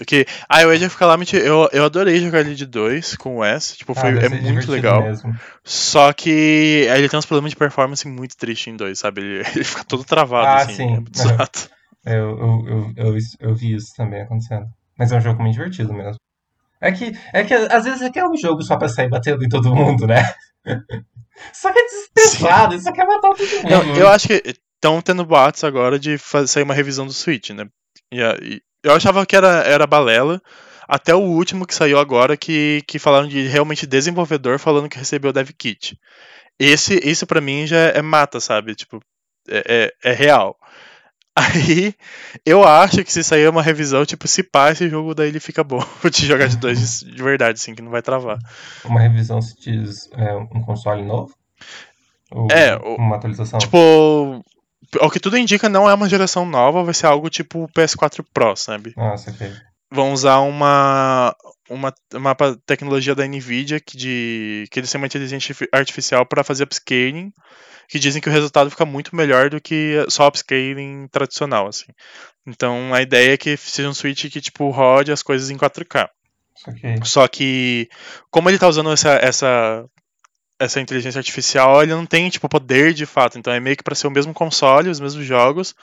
Porque, ah, o Age of Calamity, eu, eu adorei jogar ele de 2 com o S, tipo, foi, ah, é muito legal. Mesmo. Só que ele tem uns problemas de performance muito tristes em 2, sabe? Ele, [LAUGHS] ele fica todo travado, ah, assim, sim. [LAUGHS] é. Eu, eu, eu, eu, eu vi isso também acontecendo. Mas é um jogo muito divertido mesmo. É que, é que às vezes é que é um jogo só pra sair batendo em todo mundo, né? [LAUGHS] só que é desesperado, só quer matar todo mundo. Não, eu acho que estão tendo boatos agora de fazer, sair uma revisão do Switch, né? E, e eu achava que era, era balela. Até o último que saiu agora, que, que falaram de realmente desenvolvedor falando que recebeu o dev kit. Esse, isso para mim já é mata, sabe? Tipo, é, é, é, real. [LAUGHS] Aí, eu acho que se sair uma revisão, tipo, se pá, esse jogo daí ele fica bom [LAUGHS] de jogar de dois de, de verdade, assim, que não vai travar. Uma revisão se diz é, um console novo? Ou é, uma atualização? Tipo, ao que tudo indica, não é uma geração nova, vai ser algo tipo PS4 Pro, sabe? Nossa, ok. Vão usar uma, uma, uma tecnologia da Nvidia que, de, que eles têm uma inteligência artificial para fazer upscaling, que dizem que o resultado fica muito melhor do que só upscaling tradicional, assim. Então a ideia é que seja um Switch que tipo rode as coisas em 4K. Okay. Só que, como ele está usando essa, essa essa inteligência artificial ele não tem tipo poder de fato, então é meio que para ser o mesmo console, os mesmos jogos,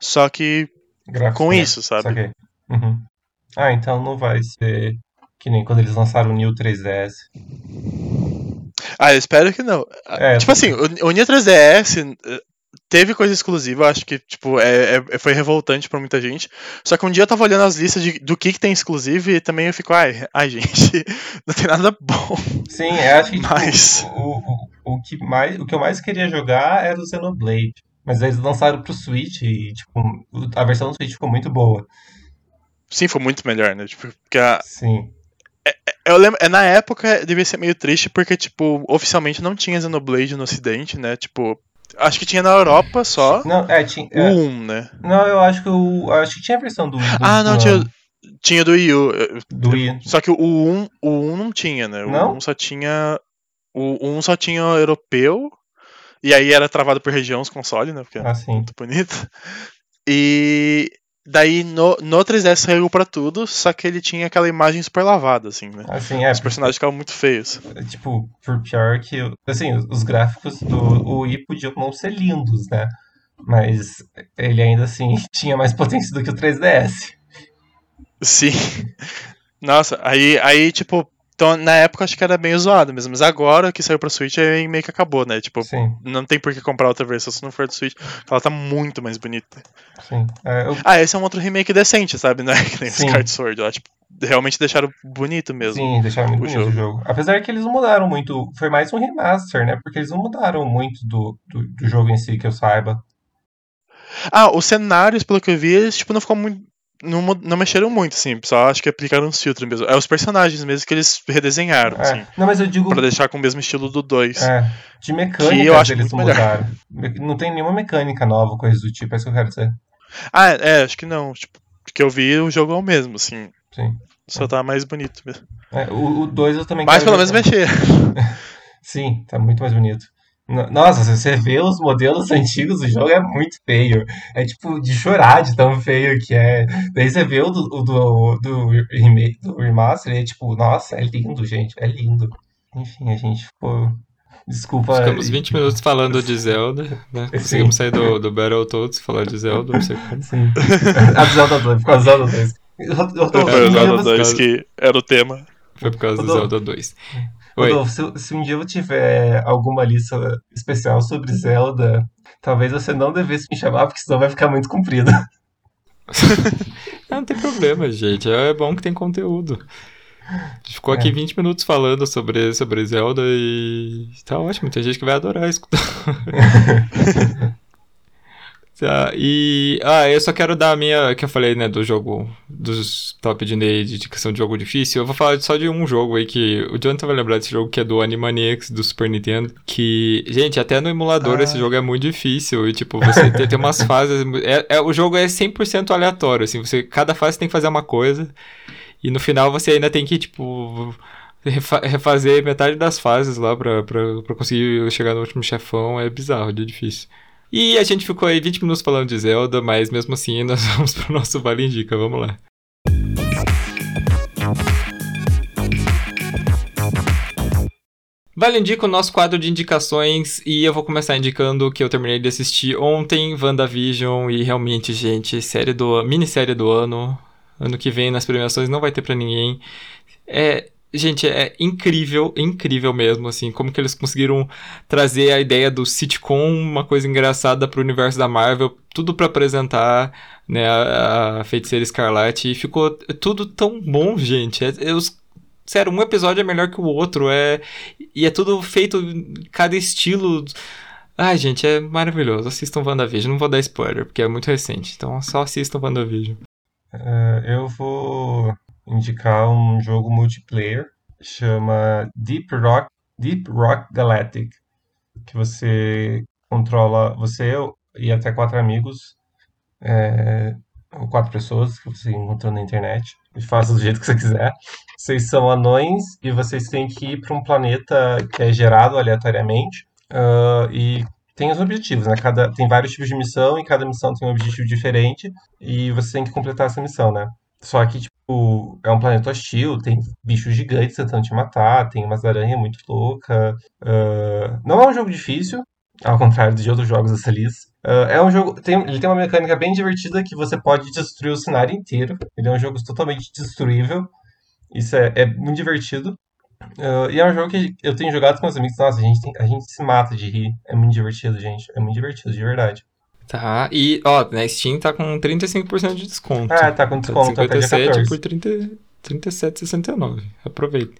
só que Gráfico, com né? isso, sabe? Uhum. Ah, então não vai ser que nem quando eles lançaram o New 3DS. Ah, eu espero que não. É, tipo assim, o, o New 3DS teve coisa exclusiva, acho que, tipo, é, é, foi revoltante pra muita gente. Só que um dia eu tava olhando as listas de, do que, que tem exclusivo e também eu fico, ai, ai, [LAUGHS] gente, não tem nada bom. Sim, é, acho que tipo, Mas... tipo, o, o, o, que mais, o que eu mais queria jogar era o Xenoblade. Mas eles lançaram pro Switch e, tipo, a versão do Switch ficou muito boa. Sim, foi muito melhor, né? Tipo, porque a... Sim. É, é, eu lembro, é, na época devia ser meio triste porque, tipo, oficialmente não tinha Xenoblade no ocidente, né? Tipo, Acho que tinha na Europa só. Não, é, tinha. É, o 1, né? Não, eu acho que o. Acho que tinha a versão do. do ah, não, do, tinha. Tinha do Wii U. Do Wii. Só que o 1, o 1 não tinha, né? O não? 1 só tinha. O 1 só tinha europeu. E aí era travado por região os consoles, né? Porque ah, sim. muito bonito. E Daí no, no 3DS saiu pra tudo, só que ele tinha aquela imagem super lavada, assim, né? Assim, é, os personagens ficavam muito feios. Tipo, por pior que. Assim, os gráficos do Wii podiam não ser lindos, né? Mas ele ainda assim [LAUGHS] tinha mais potência do que o 3DS. Sim. Nossa, aí, aí tipo, então, na época, acho que era bem zoado mesmo. Mas agora que saiu pra Switch, aí meio que acabou, né? Tipo, Sim. não tem por que comprar outra versão se não for do Switch. Ela tá muito mais bonita. Sim. É, eu... Ah, esse é um outro remake decente, sabe? [LAUGHS] Não é que nem Sim. Skyward Sword. Lá, tipo, realmente deixaram bonito mesmo. Sim, deixaram muito o bonito jogo. o jogo. Apesar que eles não mudaram muito. Foi mais um remaster, né? Porque eles não mudaram muito do, do, do jogo em si, que eu saiba. Ah, os cenários, pelo que eu vi, eles, tipo, não ficou muito não, não mexeram muito, assim, só acho que aplicaram uns filtros mesmo. É os personagens mesmo que eles redesenharam, é. assim. Não, mas eu digo. Pra deixar com o mesmo estilo do 2. É. De mecânica eu acho eles mudaram. Não tem nenhuma mecânica nova, coisa do tipo, é isso que eu quero dizer. Ah, é, acho que não. Tipo, que eu vi, o jogo é o mesmo, assim. Sim. Só é. tá mais bonito mesmo. É, o 2 eu também Mas pelo menos mexer. [LAUGHS] Sim, tá muito mais bonito. Nossa, se você vê os modelos [LAUGHS] antigos do jogo, é muito feio. É tipo de chorar de tão feio que é. Daí você vê o do, o do, do, remake, do remaster e é tipo, nossa, é lindo, gente, é lindo. Enfim, a gente ficou. Desculpa. Ficamos 20 minutos falando de Zelda, né? [LAUGHS] Conseguimos sair do, do Battletoads e falar de Zelda, não sei como. Sim. [LAUGHS] A Zelda 2, ficou a Zelda 2. Foi o Zelda 2 que era o tema. Foi por causa do Zelda 2. Rodolfo, se, se um dia eu tiver alguma lista especial sobre Zelda, talvez você não devesse me chamar, porque senão vai ficar muito comprido. [LAUGHS] não, tem problema, gente. É bom que tem conteúdo. Ficou aqui é. 20 minutos falando sobre, sobre Zelda e tá ótimo. Tem gente que vai adorar escutar. [LAUGHS] Tá, e. Ah, eu só quero dar a minha. Que eu falei, né, do jogo. Dos top de Nade, de questão de jogo difícil. Eu vou falar só de um jogo aí que. O Jonathan vai lembrar desse jogo que é do Animaniacs do Super Nintendo. Que. Gente, até no emulador ah. esse jogo é muito difícil. E, tipo, você tem, tem umas [LAUGHS] fases. É, é, o jogo é 100% aleatório, assim. Você, cada fase tem que fazer uma coisa. E no final você ainda tem que, tipo. Refazer metade das fases lá pra, pra, pra conseguir chegar no último chefão é bizarro, de difícil. E a gente ficou aí 20 minutos falando de Zelda, mas mesmo assim [LAUGHS] nós vamos pro nosso Vale Indica, vamos lá. Vale Indica o nosso quadro de indicações e eu vou começar indicando que eu terminei de assistir ontem WandaVision e realmente, gente, série do minissérie do ano. Ano que vem nas premiações não vai ter para ninguém. É, Gente, é incrível, incrível mesmo, assim, como que eles conseguiram trazer a ideia do sitcom, uma coisa engraçada pro universo da Marvel, tudo para apresentar, né, a, a Feiticeira Escarlate, e ficou tudo tão bom, gente. É, é, os, sério, um episódio é melhor que o outro, é, e é tudo feito, cada estilo... Ai, gente, é maravilhoso. Assistam WandaVision. Não vou dar spoiler, porque é muito recente. Então só assistam WandaVision. Uh, eu vou indicar um jogo multiplayer, chama Deep Rock, Deep Rock Galactic, que você controla você e até quatro amigos, é, ou quatro pessoas que você encontrou na internet, e faça do jeito que você quiser. Vocês são anões e vocês têm que ir para um planeta que é gerado aleatoriamente uh, e tem os objetivos, né? Cada, tem vários tipos de missão e cada missão tem um objetivo diferente e você tem que completar essa missão, né? Só que, tipo, é um planeta hostil, tem bichos gigantes tentando te matar, tem umas aranhas muito loucas. Uh, não é um jogo difícil, ao contrário de outros jogos dessa lista. Uh, é um jogo. Tem, ele tem uma mecânica bem divertida que você pode destruir o cenário inteiro. Ele é um jogo totalmente destruível. Isso é, é muito divertido. Uh, e é um jogo que eu tenho jogado com os amigos. Nossa, a gente, tem, a gente se mata de rir. É muito divertido, gente. É muito divertido, de verdade. Tá, e ó, na Steam tá com 35% de desconto. Ah, tá com desconto. Tá 57 por 30, 37,69. Aproveita.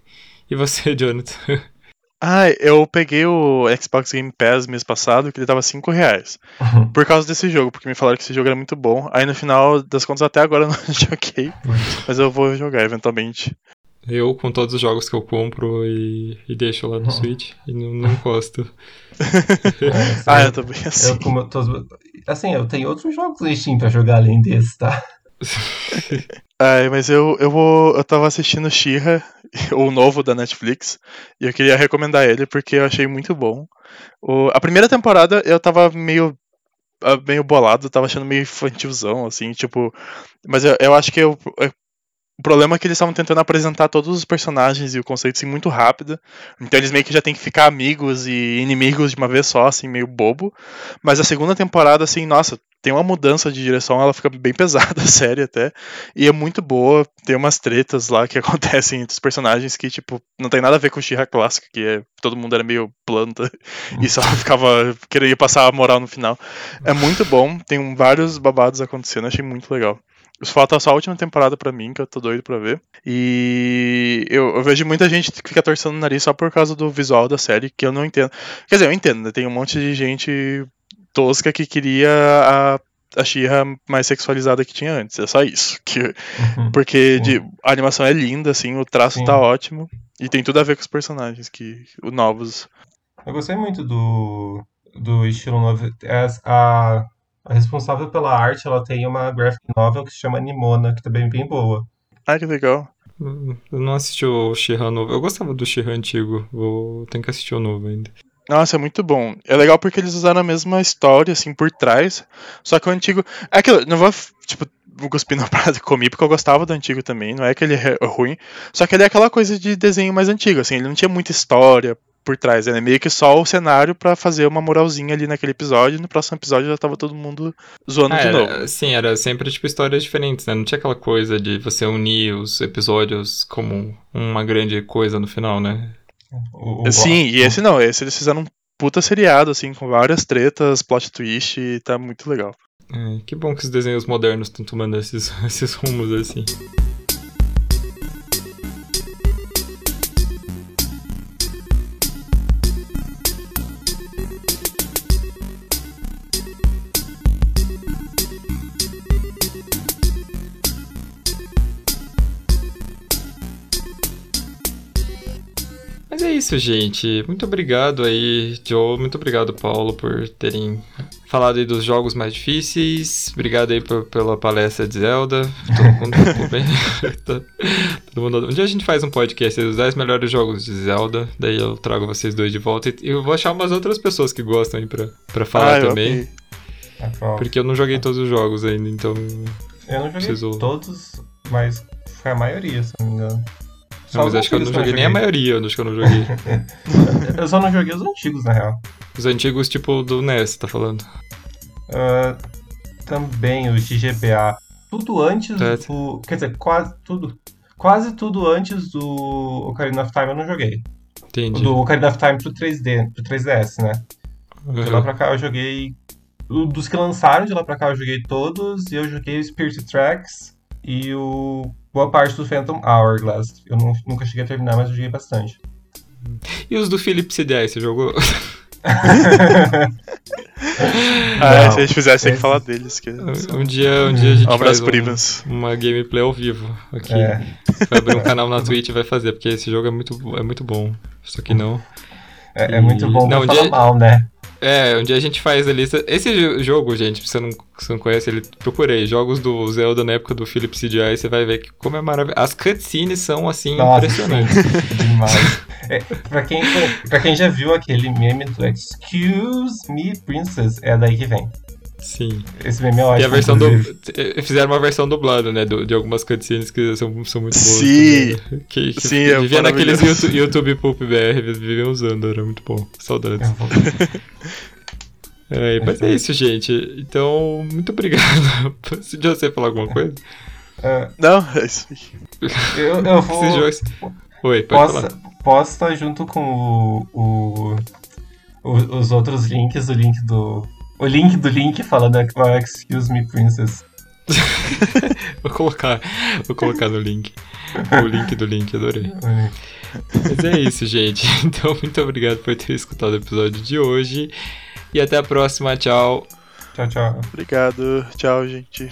E você, [LAUGHS] Jonathan? Ah, eu peguei o Xbox Game Pass mês passado, que ele tava 5 reais. Uhum. Por causa desse jogo, porque me falaram que esse jogo era muito bom. Aí no final das contas, até agora eu não [LAUGHS] joguei. mas eu vou jogar eventualmente. Eu, com todos os jogos que eu compro e, e deixo lá no [LAUGHS] Switch, e não, não encosto. É, [LAUGHS] ah, eu também assim. Eu, como, tô, assim, eu tenho outros jogos no Steam pra jogar além desse, tá? [LAUGHS] Ai, mas eu, eu vou. Eu tava assistindo Shira, o novo da Netflix, e eu queria recomendar ele porque eu achei muito bom. O, a primeira temporada eu tava meio. Ah, meio bolado, tava achando meio infantilzão, assim, tipo. Mas eu, eu acho que eu, o problema é que eles estavam tentando apresentar todos os personagens e o conceito assim muito rápido. Então eles meio que já tem que ficar amigos e inimigos de uma vez só, assim, meio bobo. Mas a segunda temporada, assim, nossa, tem uma mudança de direção, ela fica bem [LAUGHS] pesada, séria até. E é muito boa. Tem umas tretas lá que [LAUGHS] acontecem entre os personagens que, tipo, não tem nada a ver com o Shira clássica, que é, todo mundo era meio planta [LAUGHS] e só ficava querendo passar a moral no final. É muito bom, tem vários babados acontecendo, achei muito legal. Falta só a última temporada para mim, que eu tô doido pra ver. E eu, eu, vejo muita gente que fica torcendo o nariz só por causa do visual da série, que eu não entendo. Quer dizer, eu entendo, né? Tem um monte de gente tosca que queria a, a Shira mais sexualizada que tinha antes. É só isso. Que, uhum. Porque de, a animação é linda, assim, o traço Sim. tá ótimo. E tem tudo a ver com os personagens, que os novos. Eu gostei muito do, do estilo novo. É, a, a responsável pela arte, ela tem uma graphic novel que se chama Nimona, que também é bem boa. Ah, que legal. Hum, eu não assisti o Shira novo. Eu gostava do Shira antigo. Vou... Tenho que assistir o novo ainda. Nossa, é muito bom. É legal porque eles usaram a mesma história, assim, por trás. Só que o antigo. É aquilo, não vou, tipo, cuspir na [LAUGHS] prato e comi, porque eu gostava do antigo também. Não é que ele é ruim. Só que ele é aquela coisa de desenho mais antigo, assim. Ele não tinha muita história por trás. É meio que só o cenário para fazer uma moralzinha ali naquele episódio. E no próximo episódio já tava todo mundo zoando é, de novo. Sim, era sempre tipo histórias diferentes, né? Não tinha aquela coisa de você unir os episódios como uma grande coisa no final, né? O, o Sim, e esse não, esse eles fizeram um puta seriado, assim, com várias tretas, plot twist, e tá muito legal. É, que bom que os desenhos modernos estão tomando esses, [LAUGHS] esses rumos assim. Isso, gente. Muito obrigado aí, Joe. Muito obrigado, Paulo, por terem falado aí dos jogos mais difíceis. Obrigado aí pela palestra de Zelda. Todo [LAUGHS] mundo ficou bem. Todo mundo... Um dia a gente faz um podcast dos 10 melhores jogos de Zelda. Daí eu trago vocês dois de volta. E eu vou achar umas outras pessoas que gostam aí pra, pra falar ah, também. É porque eu não joguei todos os jogos ainda, então. Eu não joguei preciso... todos, mas foi a maioria, se não me engano. Não, mas acho que eu não joguei nem a maioria, eu acho que eu não joguei. [LAUGHS] eu só não joguei os antigos, na real. Os antigos, tipo, do NES, tá falando? Uh, também, os de GBA. Tudo antes é. do. Quer dizer, quase tudo. Quase tudo antes do Ocarina of Time eu não joguei. Entendi. Do Ocarina of Time pro 3D, pro 3DS, né? Uhum. De lá pra cá eu joguei. Dos que lançaram de lá pra cá eu joguei todos. E eu joguei o Spirit Tracks e o boa parte do Phantom Hourglass. Eu não, nunca cheguei a terminar, mas eu joguei bastante. E os do Philips CDI, você jogou? [LAUGHS] ah, se a gente fizesse, tem que falar deles. Que um, dia, um dia a gente Obras faz um, uma gameplay ao vivo aqui. É. Vai abrir um canal na Twitch e vai fazer, porque esse jogo é muito, é muito bom. Só que não. É, e... é muito bom não, um dia... mal, né? É, um dia a gente faz a lista. Esse jogo, gente, se você não, você não conhece, ele procurei. Jogos do Zelda na época do Philip CGI, você vai ver que como é maravilhoso. As cutscenes são, assim, Nossa. impressionantes. [LAUGHS] Demais. É, pra, quem, pra quem já viu aquele meme do Excuse Me Princess, é daí que vem. Sim. Esse meme é ótimo. E a versão do, fizeram uma versão dublada, né? Do, de algumas cutscenes que são, são muito boas. Sim. Também, Que, que Sim, é vivia naqueles YouTube, YouTube Pulp BR, viviam usando, era muito bom. Saudades. [LAUGHS] É, mas é isso, gente. Então, muito obrigado. [LAUGHS] Se você falar alguma coisa. Uh, não, é isso. Eu, eu [LAUGHS] vou. Oi, pode posso, falar. Posso estar junto com o, o, os outros links, o link do, o link do link falando Excuse Me Princess. [LAUGHS] vou colocar, vou colocar no link. O link do link, adorei. Mas é isso, gente. [LAUGHS] Então, muito obrigado por ter escutado o episódio de hoje. E até a próxima. Tchau. Tchau, tchau. Obrigado. Tchau, gente.